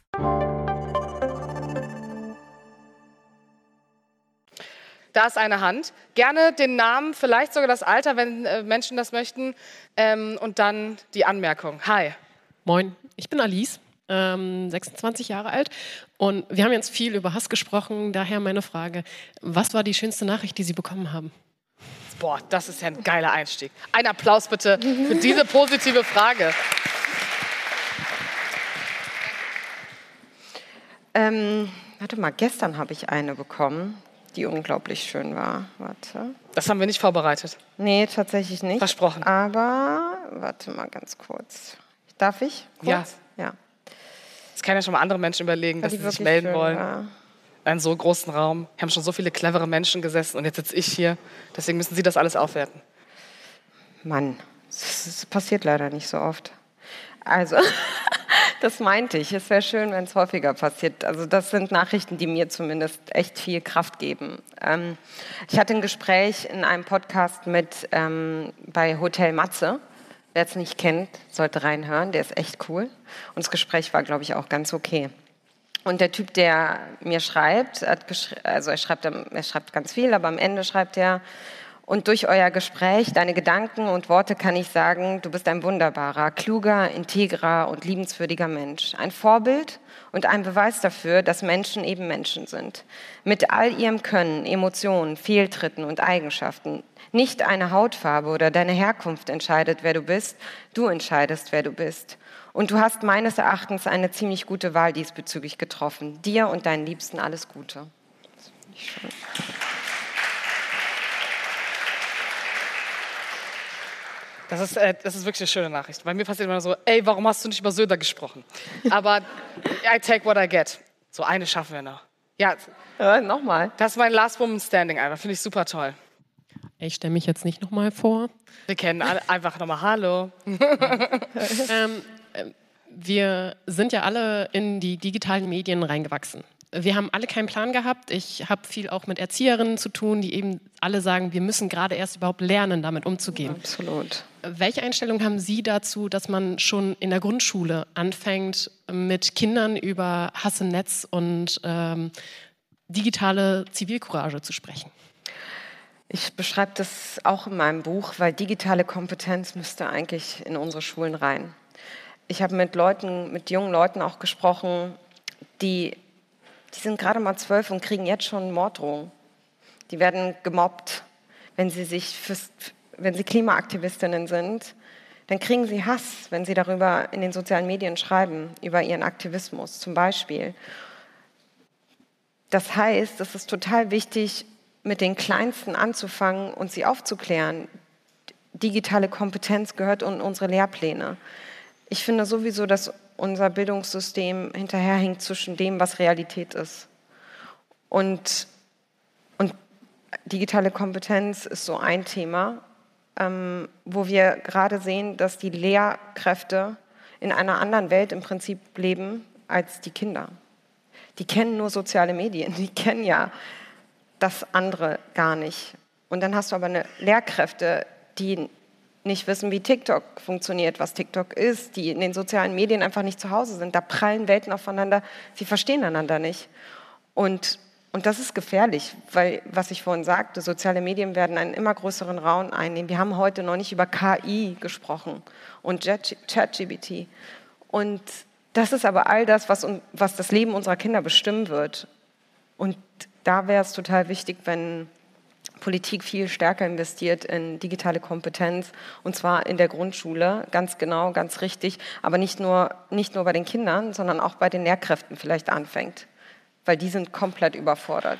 Da ist eine Hand. Gerne den Namen, vielleicht sogar das Alter, wenn äh, Menschen das möchten. Ähm, und dann die Anmerkung. Hi. Moin, ich bin Alice, ähm, 26 Jahre alt. Und wir haben jetzt viel über Hass gesprochen. Daher meine Frage: Was war die schönste Nachricht, die Sie bekommen haben? Boah, das ist ja ein geiler Einstieg. Ein Applaus bitte für diese positive Frage. Ähm, Warte mal, gestern habe ich eine bekommen, die unglaublich schön war. Warte. Das haben wir nicht vorbereitet. Nee, tatsächlich nicht. Versprochen. Aber, warte mal ganz kurz. Darf ich? Kurz? Ja. ja. Das können ja schon mal andere Menschen überlegen, dass sie sich melden wollen. War. Einen so großen Raum. Wir haben schon so viele clevere Menschen gesessen und jetzt sitze ich hier. Deswegen müssen Sie das alles aufwerten. Mann, das passiert leider nicht so oft. Also, [laughs] das meinte ich. Es wäre schön, wenn es häufiger passiert. Also das sind Nachrichten, die mir zumindest echt viel Kraft geben. Ähm, ich hatte ein Gespräch in einem Podcast mit ähm, bei Hotel Matze. Wer es nicht kennt, sollte reinhören. Der ist echt cool. Und das Gespräch war, glaube ich, auch ganz okay. Und der Typ, der mir schreibt, also er schreibt, er schreibt ganz viel, aber am Ende schreibt er, und durch euer Gespräch, deine Gedanken und Worte kann ich sagen, du bist ein wunderbarer, kluger, integrer und liebenswürdiger Mensch. Ein Vorbild und ein Beweis dafür, dass Menschen eben Menschen sind. Mit all ihrem Können, Emotionen, Fehltritten und Eigenschaften. Nicht eine Hautfarbe oder deine Herkunft entscheidet, wer du bist. Du entscheidest, wer du bist. Und du hast meines Erachtens eine ziemlich gute Wahl diesbezüglich getroffen. Dir und deinen Liebsten alles Gute. Schön. Das ist, äh, das ist wirklich eine schöne Nachricht. Bei mir passiert immer so, ey, warum hast du nicht über Söder gesprochen? Aber I take what I get. So eine schaffen wir noch. Ja, ja nochmal. Das ist mein Last Woman Standing einfach. Finde ich super toll. Ich stelle mich jetzt nicht nochmal vor. Wir kennen alle, einfach nochmal Hallo. [laughs] ähm, äh, wir sind ja alle in die digitalen Medien reingewachsen wir haben alle keinen Plan gehabt. Ich habe viel auch mit Erzieherinnen zu tun, die eben alle sagen, wir müssen gerade erst überhaupt lernen, damit umzugehen. Absolut. Welche Einstellung haben Sie dazu, dass man schon in der Grundschule anfängt, mit Kindern über Hass im Netz und ähm, digitale Zivilcourage zu sprechen? Ich beschreibe das auch in meinem Buch, weil digitale Kompetenz müsste eigentlich in unsere Schulen rein. Ich habe mit Leuten, mit jungen Leuten auch gesprochen, die die sind gerade mal zwölf und kriegen jetzt schon Morddrohungen. Die werden gemobbt, wenn sie sich fürs, wenn sie Klimaaktivistinnen sind, dann kriegen sie Hass, wenn sie darüber in den sozialen Medien schreiben, über ihren Aktivismus zum Beispiel. Das heißt, es ist total wichtig, mit den Kleinsten anzufangen und sie aufzuklären. Digitale Kompetenz gehört in unsere Lehrpläne. Ich finde sowieso, dass unser Bildungssystem hinterherhinkt zwischen dem, was Realität ist. Und, und digitale Kompetenz ist so ein Thema, ähm, wo wir gerade sehen, dass die Lehrkräfte in einer anderen Welt im Prinzip leben als die Kinder. Die kennen nur soziale Medien, die kennen ja das andere gar nicht. Und dann hast du aber eine Lehrkräfte, die nicht wissen, wie TikTok funktioniert, was TikTok ist, die in den sozialen Medien einfach nicht zu Hause sind. Da prallen Welten aufeinander, sie verstehen einander nicht. Und, und das ist gefährlich, weil, was ich vorhin sagte, soziale Medien werden einen immer größeren Raum einnehmen. Wir haben heute noch nicht über KI gesprochen und ChatGBT. Und das ist aber all das, was, was das Leben unserer Kinder bestimmen wird. Und da wäre es total wichtig, wenn Politik viel stärker investiert in digitale Kompetenz und zwar in der Grundschule, ganz genau, ganz richtig, aber nicht nur, nicht nur bei den Kindern, sondern auch bei den Lehrkräften vielleicht anfängt, weil die sind komplett überfordert.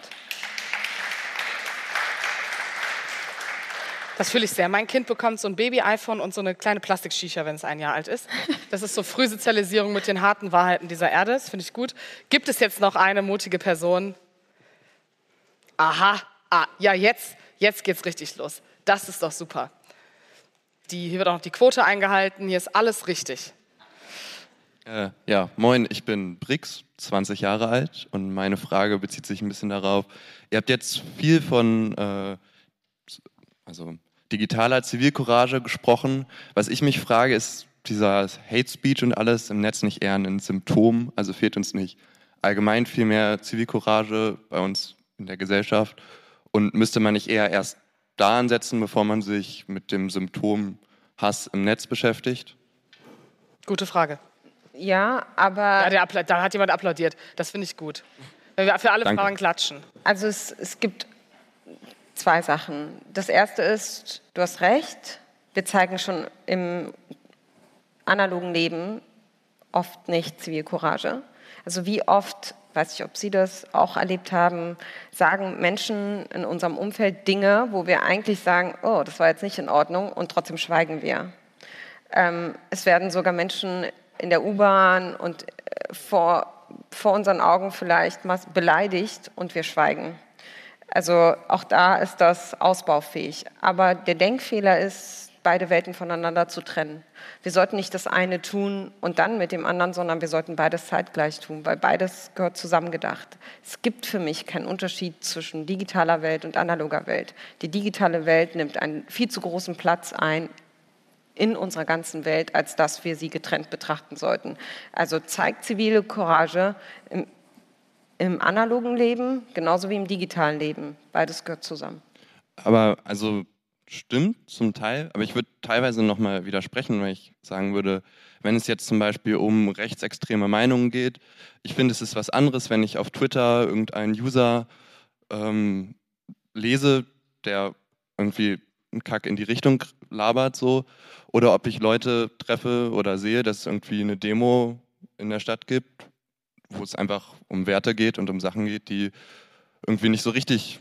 Das fühle ich sehr. Mein Kind bekommt so ein Baby-iPhone und so eine kleine Plastikschicha, wenn es ein Jahr alt ist. Das ist so Frühsozialisierung mit den harten Wahrheiten dieser Erde. Das finde ich gut. Gibt es jetzt noch eine mutige Person? Aha, ah, ja, jetzt, jetzt geht's richtig los. Das ist doch super. Die, hier wird auch noch die Quote eingehalten, hier ist alles richtig. Äh, ja, moin, ich bin Brix, 20 Jahre alt und meine Frage bezieht sich ein bisschen darauf, ihr habt jetzt viel von äh, also digitaler Zivilcourage gesprochen. Was ich mich frage, ist dieser Hate Speech und alles im Netz nicht eher ein Symptom? Also fehlt uns nicht allgemein viel mehr Zivilcourage bei uns in der Gesellschaft? Und müsste man nicht eher erst da ansetzen, bevor man sich mit dem Symptom Hass im Netz beschäftigt? Gute Frage. Ja, aber. Ja, der, da hat jemand applaudiert. Das finde ich gut. Wenn wir für alle Danke. Fragen klatschen. Also es, es gibt zwei Sachen. Das erste ist, du hast recht, wir zeigen schon im analogen Leben oft nicht Zivilcourage. Also wie oft weiß nicht, ob Sie das auch erlebt haben, sagen Menschen in unserem Umfeld Dinge, wo wir eigentlich sagen, oh, das war jetzt nicht in Ordnung und trotzdem schweigen wir. Ähm, es werden sogar Menschen in der U-Bahn und äh, vor, vor unseren Augen vielleicht beleidigt und wir schweigen. Also auch da ist das ausbaufähig. Aber der Denkfehler ist, beide Welten voneinander zu trennen. Wir sollten nicht das eine tun und dann mit dem anderen, sondern wir sollten beides zeitgleich tun, weil beides gehört zusammengedacht. Es gibt für mich keinen Unterschied zwischen digitaler Welt und analoger Welt. Die digitale Welt nimmt einen viel zu großen Platz ein in unserer ganzen Welt, als dass wir sie getrennt betrachten sollten. Also zeigt zivile Courage im, im analogen Leben genauso wie im digitalen Leben. Beides gehört zusammen. Aber also stimmt zum Teil, aber ich würde teilweise nochmal widersprechen, weil ich sagen würde, wenn es jetzt zum Beispiel um rechtsextreme Meinungen geht, ich finde, es ist was anderes, wenn ich auf Twitter irgendeinen User ähm, lese, der irgendwie einen Kack in die Richtung labert, so, oder ob ich Leute treffe oder sehe, dass es irgendwie eine Demo in der Stadt gibt, wo es einfach um Werte geht und um Sachen geht, die irgendwie nicht so richtig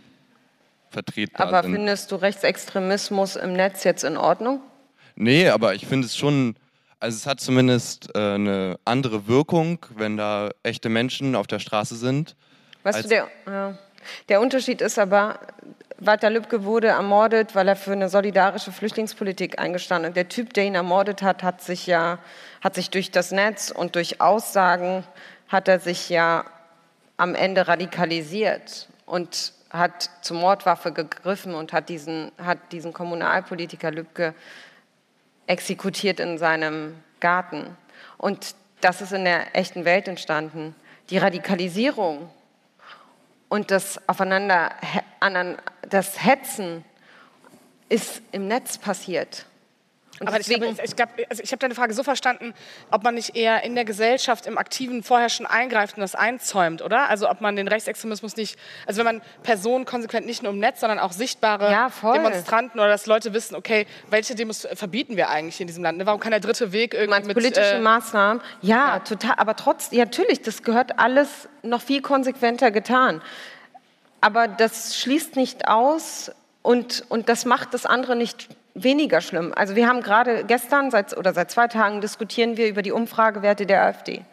vertretbar aber sind. Aber findest du Rechtsextremismus im Netz jetzt in Ordnung? Nee, aber ich finde es schon, also es hat zumindest äh, eine andere Wirkung, wenn da echte Menschen auf der Straße sind. Weißt du, der, ja. der Unterschied ist aber, Walter Lübcke wurde ermordet, weil er für eine solidarische Flüchtlingspolitik eingestanden ist. Der Typ, der ihn ermordet hat, hat sich ja, hat sich durch das Netz und durch Aussagen, hat er sich ja am Ende radikalisiert. Und hat zur Mordwaffe gegriffen und hat diesen, hat diesen Kommunalpolitiker Lübcke exekutiert in seinem Garten. Und das ist in der echten Welt entstanden. Die Radikalisierung und das Aufeinander, das Hetzen ist im Netz passiert. Und Aber deswegen, ich, ich, glaub, also ich habe deine Frage so verstanden, ob man nicht eher in der Gesellschaft im Aktiven vorher schon eingreift und das einzäumt, oder? Also ob man den Rechtsextremismus nicht, also wenn man Personen konsequent nicht nur im Netz, sondern auch sichtbare ja, Demonstranten oder dass Leute wissen, okay, welche Demos verbieten wir eigentlich in diesem Land? Ne? Warum kann der dritte Weg irgendwie mit... politische äh, Maßnahmen? Ja, ja, total. Aber trotzdem, ja, natürlich, das gehört alles noch viel konsequenter getan. Aber das schließt nicht aus und, und das macht das andere nicht weniger schlimm. Also wir haben gerade gestern seit, oder seit zwei Tagen diskutieren wir über die Umfragewerte der AfD.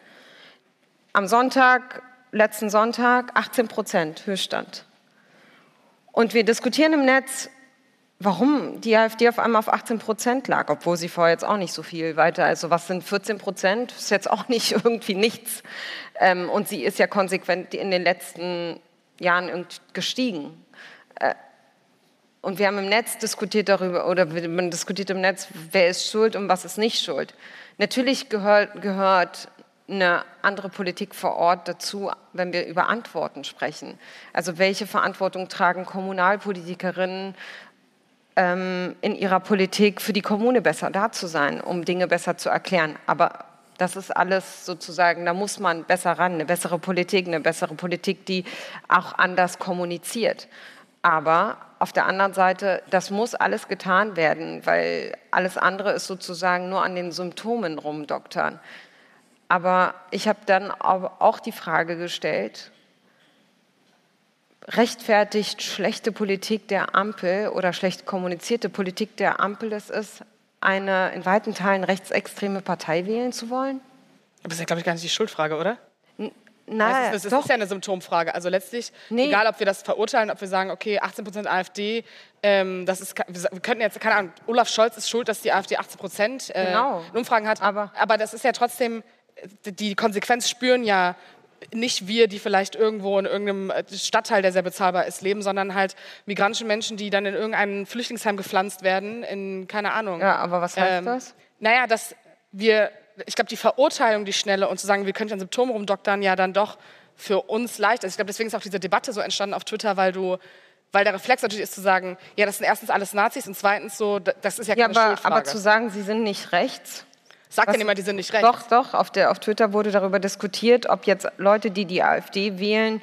Am Sonntag, letzten Sonntag, 18 Prozent Höchststand. Und wir diskutieren im Netz, warum die AfD auf einmal auf 18 Prozent lag, obwohl sie vorher jetzt auch nicht so viel weiter, also was sind 14 Prozent, ist jetzt auch nicht [laughs] irgendwie nichts. Ähm, und sie ist ja konsequent in den letzten Jahren gestiegen. Und wir haben im Netz diskutiert darüber, oder man diskutiert im Netz, wer ist schuld und was ist nicht schuld. Natürlich gehört, gehört eine andere Politik vor Ort dazu, wenn wir über Antworten sprechen. Also welche Verantwortung tragen Kommunalpolitikerinnen ähm, in ihrer Politik für die Kommune besser da zu sein, um Dinge besser zu erklären. Aber das ist alles sozusagen, da muss man besser ran, eine bessere Politik, eine bessere Politik, die auch anders kommuniziert. Aber auf der anderen Seite, das muss alles getan werden, weil alles andere ist sozusagen nur an den Symptomen rumdoktern. Aber ich habe dann auch die Frage gestellt, rechtfertigt schlechte Politik der Ampel oder schlecht kommunizierte Politik der Ampel es ist, eine in weiten Teilen rechtsextreme Partei wählen zu wollen? Aber das ist ja, glaube ich, gar nicht die Schuldfrage, oder? Nein, das, ist, das ist ja eine Symptomfrage. Also letztlich, nee. egal ob wir das verurteilen, ob wir sagen, okay, 18 Prozent AfD, ähm, das ist, wir könnten jetzt, keine Ahnung, Olaf Scholz ist schuld, dass die AfD 18 Prozent äh, genau. Umfragen hat. Aber, aber das ist ja trotzdem, die Konsequenz spüren ja nicht wir, die vielleicht irgendwo in irgendeinem äh, Stadtteil, der sehr bezahlbar ist, leben, sondern halt migrantische Menschen, die dann in irgendeinem Flüchtlingsheim gepflanzt werden, in keine Ahnung. Ja, aber was heißt ähm, das? Naja, dass wir ich glaube, die Verurteilung, die schnelle und zu sagen, wir können an Symptomen rumdoktern, ja dann doch für uns leicht ist. Ich glaube, deswegen ist auch diese Debatte so entstanden auf Twitter, weil du weil der Reflex natürlich ist zu sagen, ja, das sind erstens alles Nazis und zweitens so, das ist ja keine ja, aber, Schuldfrage. aber zu sagen, sie sind nicht rechts. Sagt ja niemand, die sind nicht rechts. Doch, doch. Auf, der, auf Twitter wurde darüber diskutiert, ob jetzt Leute, die die AfD wählen,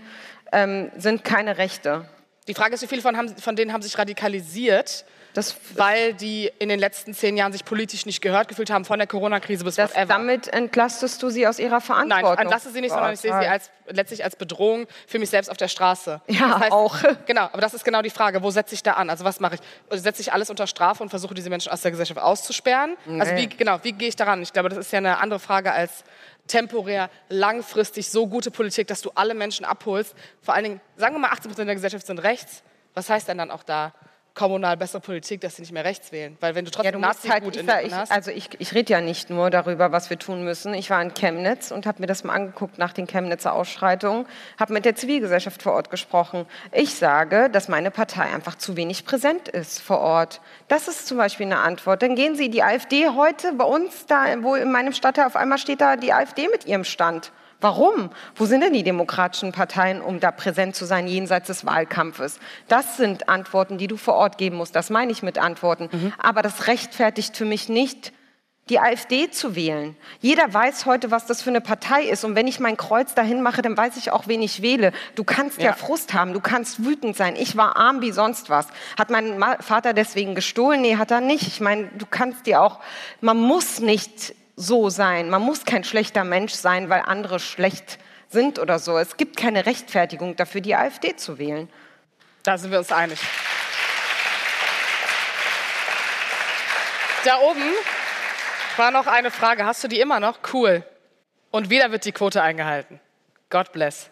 ähm, sind keine Rechte. Die Frage ist, wie viele von, haben, von denen haben sich radikalisiert das, weil die in den letzten zehn Jahren sich politisch nicht gehört gefühlt haben, von der Corona-Krise bis das, whatever. Damit entlastest du sie aus ihrer Verantwortung? Nein, entlaste sie nicht, sondern ich sehe sie als letztlich als Bedrohung für mich selbst auf der Straße. Ja, das heißt, auch. [laughs] Genau, aber das ist genau die Frage, wo setze ich da an? Also was mache ich? Setze ich alles unter Strafe und versuche diese Menschen aus der Gesellschaft auszusperren? Nee. Also wie, genau, wie gehe ich daran? Ich glaube, das ist ja eine andere Frage als temporär, langfristig so gute Politik, dass du alle Menschen abholst. Vor allen Dingen, sagen wir mal, 18 Prozent der Gesellschaft sind rechts. Was heißt denn dann auch da? Kommunal bessere Politik, dass sie nicht mehr rechts wählen. Weil wenn du trotzdem ja, du halt, gut in ich, hast. Also ich, ich rede ja nicht nur darüber, was wir tun müssen. Ich war in Chemnitz und habe mir das mal angeguckt nach den Chemnitzer Ausschreitungen, habe mit der Zivilgesellschaft vor Ort gesprochen. Ich sage, dass meine Partei einfach zu wenig präsent ist vor Ort. Das ist zum Beispiel eine Antwort. Dann gehen Sie die AfD heute bei uns, da wo in meinem Stadtteil auf einmal steht da die AfD mit ihrem Stand. Warum? Wo sind denn die demokratischen Parteien, um da präsent zu sein jenseits des Wahlkampfes? Das sind Antworten, die du vor Ort geben musst. Das meine ich mit Antworten. Mhm. Aber das rechtfertigt für mich nicht, die AfD zu wählen. Jeder weiß heute, was das für eine Partei ist. Und wenn ich mein Kreuz dahin mache, dann weiß ich auch, wen ich wähle. Du kannst ja, ja Frust haben, du kannst wütend sein. Ich war arm wie sonst was. Hat mein Vater deswegen gestohlen? Nee, hat er nicht. Ich meine, du kannst dir auch, man muss nicht so sein. Man muss kein schlechter Mensch sein, weil andere schlecht sind oder so. Es gibt keine Rechtfertigung dafür, die AfD zu wählen. Da sind wir uns einig. Da oben war noch eine Frage. Hast du die immer noch? Cool. Und wieder wird die Quote eingehalten. God bless.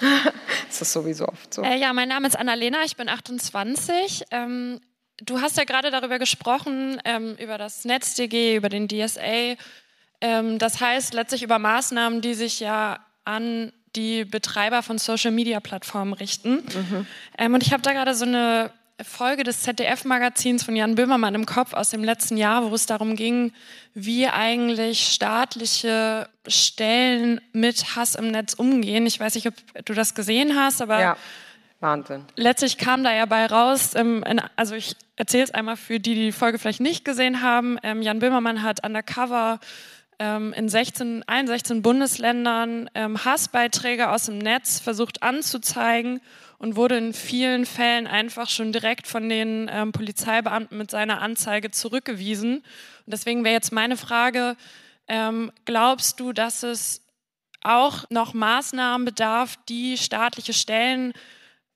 [laughs] das ist sowieso oft so. Äh, ja, mein Name ist Annalena, ich bin 28. Ähm, du hast ja gerade darüber gesprochen, ähm, über das NetzDG, über den DSA. Ähm, das heißt letztlich über Maßnahmen, die sich ja an die Betreiber von Social-Media-Plattformen richten. Mhm. Ähm, und ich habe da gerade so eine Folge des ZDF-Magazins von Jan Böhmermann im Kopf aus dem letzten Jahr, wo es darum ging, wie eigentlich staatliche Stellen mit Hass im Netz umgehen. Ich weiß nicht, ob du das gesehen hast, aber ja. Wahnsinn. Letztlich kam da ja bei raus, ähm, in, also ich erzähle es einmal für die, die die Folge vielleicht nicht gesehen haben. Ähm, Jan Böhmermann hat undercover ähm, in 16, allen 16 Bundesländern ähm, Hassbeiträge aus dem Netz versucht anzuzeigen und wurde in vielen Fällen einfach schon direkt von den ähm, Polizeibeamten mit seiner Anzeige zurückgewiesen. Und deswegen wäre jetzt meine Frage, ähm, glaubst du, dass es auch noch Maßnahmen bedarf, die staatliche Stellen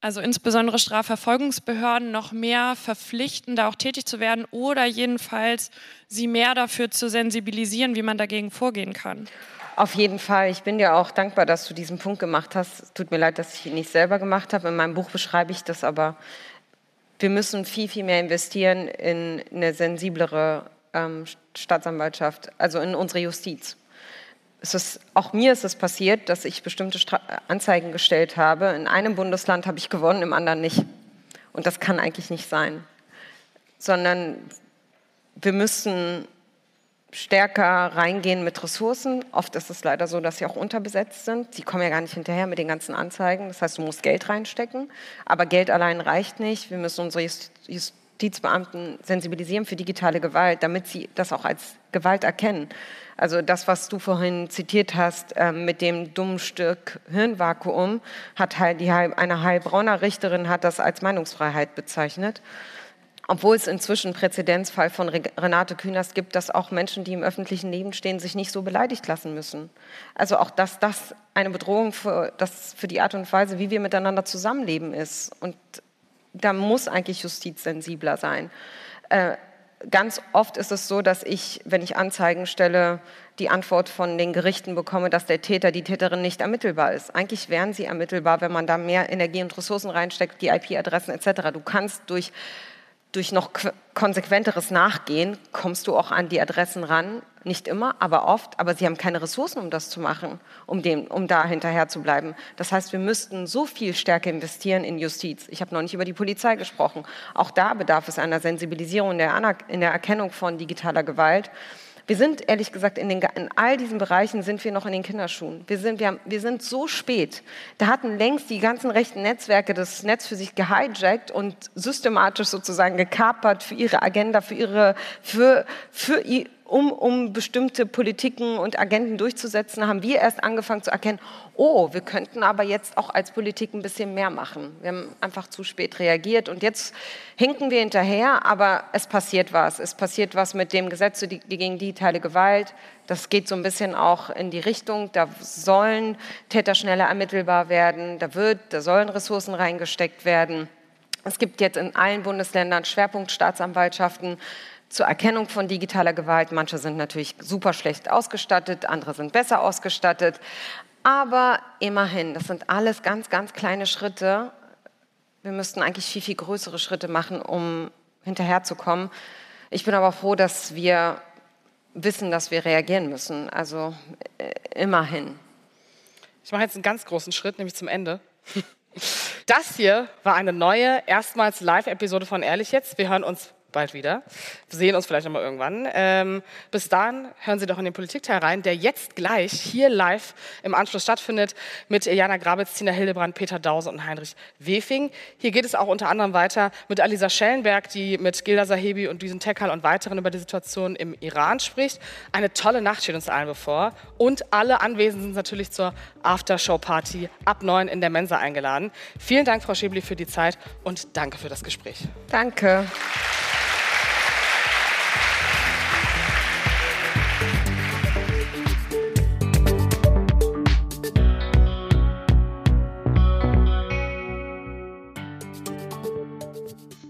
also insbesondere Strafverfolgungsbehörden, noch mehr verpflichten, da auch tätig zu werden oder jedenfalls sie mehr dafür zu sensibilisieren, wie man dagegen vorgehen kann. Auf jeden Fall. Ich bin dir auch dankbar, dass du diesen Punkt gemacht hast. Tut mir leid, dass ich ihn nicht selber gemacht habe. In meinem Buch beschreibe ich das, aber wir müssen viel, viel mehr investieren in eine sensiblere ähm, Staatsanwaltschaft, also in unsere Justiz es ist, auch mir ist es passiert, dass ich bestimmte Stra Anzeigen gestellt habe. In einem Bundesland habe ich gewonnen, im anderen nicht. Und das kann eigentlich nicht sein. Sondern wir müssen stärker reingehen mit Ressourcen. Oft ist es leider so, dass sie auch unterbesetzt sind. Sie kommen ja gar nicht hinterher mit den ganzen Anzeigen. Das heißt, du musst Geld reinstecken. Aber Geld allein reicht nicht. Wir müssen unsere Justizbeamten sensibilisieren für digitale Gewalt, damit sie das auch als Gewalt erkennen. Also das, was du vorhin zitiert hast äh, mit dem dummen Stück Hirnvakuum, hat halt die, eine Heilbronner Richterin hat das als Meinungsfreiheit bezeichnet. Obwohl es inzwischen Präzedenzfall von Renate Künast gibt, dass auch Menschen, die im öffentlichen Leben stehen, sich nicht so beleidigt lassen müssen. Also auch, dass das eine Bedrohung für, das, für die Art und Weise, wie wir miteinander zusammenleben ist. Und da muss eigentlich Justiz sensibler sein. Äh, ganz oft ist es so, dass ich, wenn ich Anzeigen stelle, die Antwort von den Gerichten bekomme, dass der Täter, die Täterin nicht ermittelbar ist. Eigentlich wären sie ermittelbar, wenn man da mehr Energie und Ressourcen reinsteckt, die IP-Adressen etc. Du kannst durch durch noch konsequenteres Nachgehen kommst du auch an die Adressen ran. Nicht immer, aber oft. Aber sie haben keine Ressourcen, um das zu machen, um, dem, um da hinterher zu bleiben. Das heißt, wir müssten so viel stärker investieren in Justiz. Ich habe noch nicht über die Polizei gesprochen. Auch da bedarf es einer Sensibilisierung in der, in der Erkennung von digitaler Gewalt. Wir sind ehrlich gesagt in, den, in, all diesen Bereichen sind wir noch in den Kinderschuhen. Wir sind, wir, haben, wir sind so spät. Da hatten längst die ganzen rechten Netzwerke das Netz für sich gehijackt und systematisch sozusagen gekapert für ihre Agenda, für ihre, für, für, um, um bestimmte Politiken und Agenten durchzusetzen, haben wir erst angefangen zu erkennen, oh, wir könnten aber jetzt auch als Politik ein bisschen mehr machen. Wir haben einfach zu spät reagiert und jetzt hinken wir hinterher, aber es passiert was. Es passiert was mit dem Gesetz gegen digitale Gewalt. Das geht so ein bisschen auch in die Richtung, da sollen Täter schneller ermittelbar werden, da, wird, da sollen Ressourcen reingesteckt werden. Es gibt jetzt in allen Bundesländern Schwerpunktstaatsanwaltschaften zur Erkennung von digitaler Gewalt. Manche sind natürlich super schlecht ausgestattet, andere sind besser ausgestattet. Aber immerhin, das sind alles ganz, ganz kleine Schritte. Wir müssten eigentlich viel, viel größere Schritte machen, um hinterherzukommen. Ich bin aber froh, dass wir wissen, dass wir reagieren müssen. Also äh, immerhin. Ich mache jetzt einen ganz großen Schritt, nämlich zum Ende. [laughs] Das hier war eine neue, erstmals Live-Episode von Ehrlich jetzt. Wir hören uns bald wieder. Wir sehen uns vielleicht nochmal irgendwann. Ähm, bis dahin hören Sie doch in den Politikteil rein, der jetzt gleich hier live im Anschluss stattfindet mit Jana Grabitz, Tina Hildebrand, Peter Dause und Heinrich Wefing. Hier geht es auch unter anderem weiter mit Alisa Schellenberg, die mit Gilda Sahebi und Düsen Tekal und weiteren über die Situation im Iran spricht. Eine tolle Nacht steht uns allen bevor. Und alle Anwesenden sind natürlich zur Aftershow-Party ab 9 in der Mensa eingeladen. Vielen Dank, Frau Schäbli, für die Zeit und danke für das Gespräch. Danke.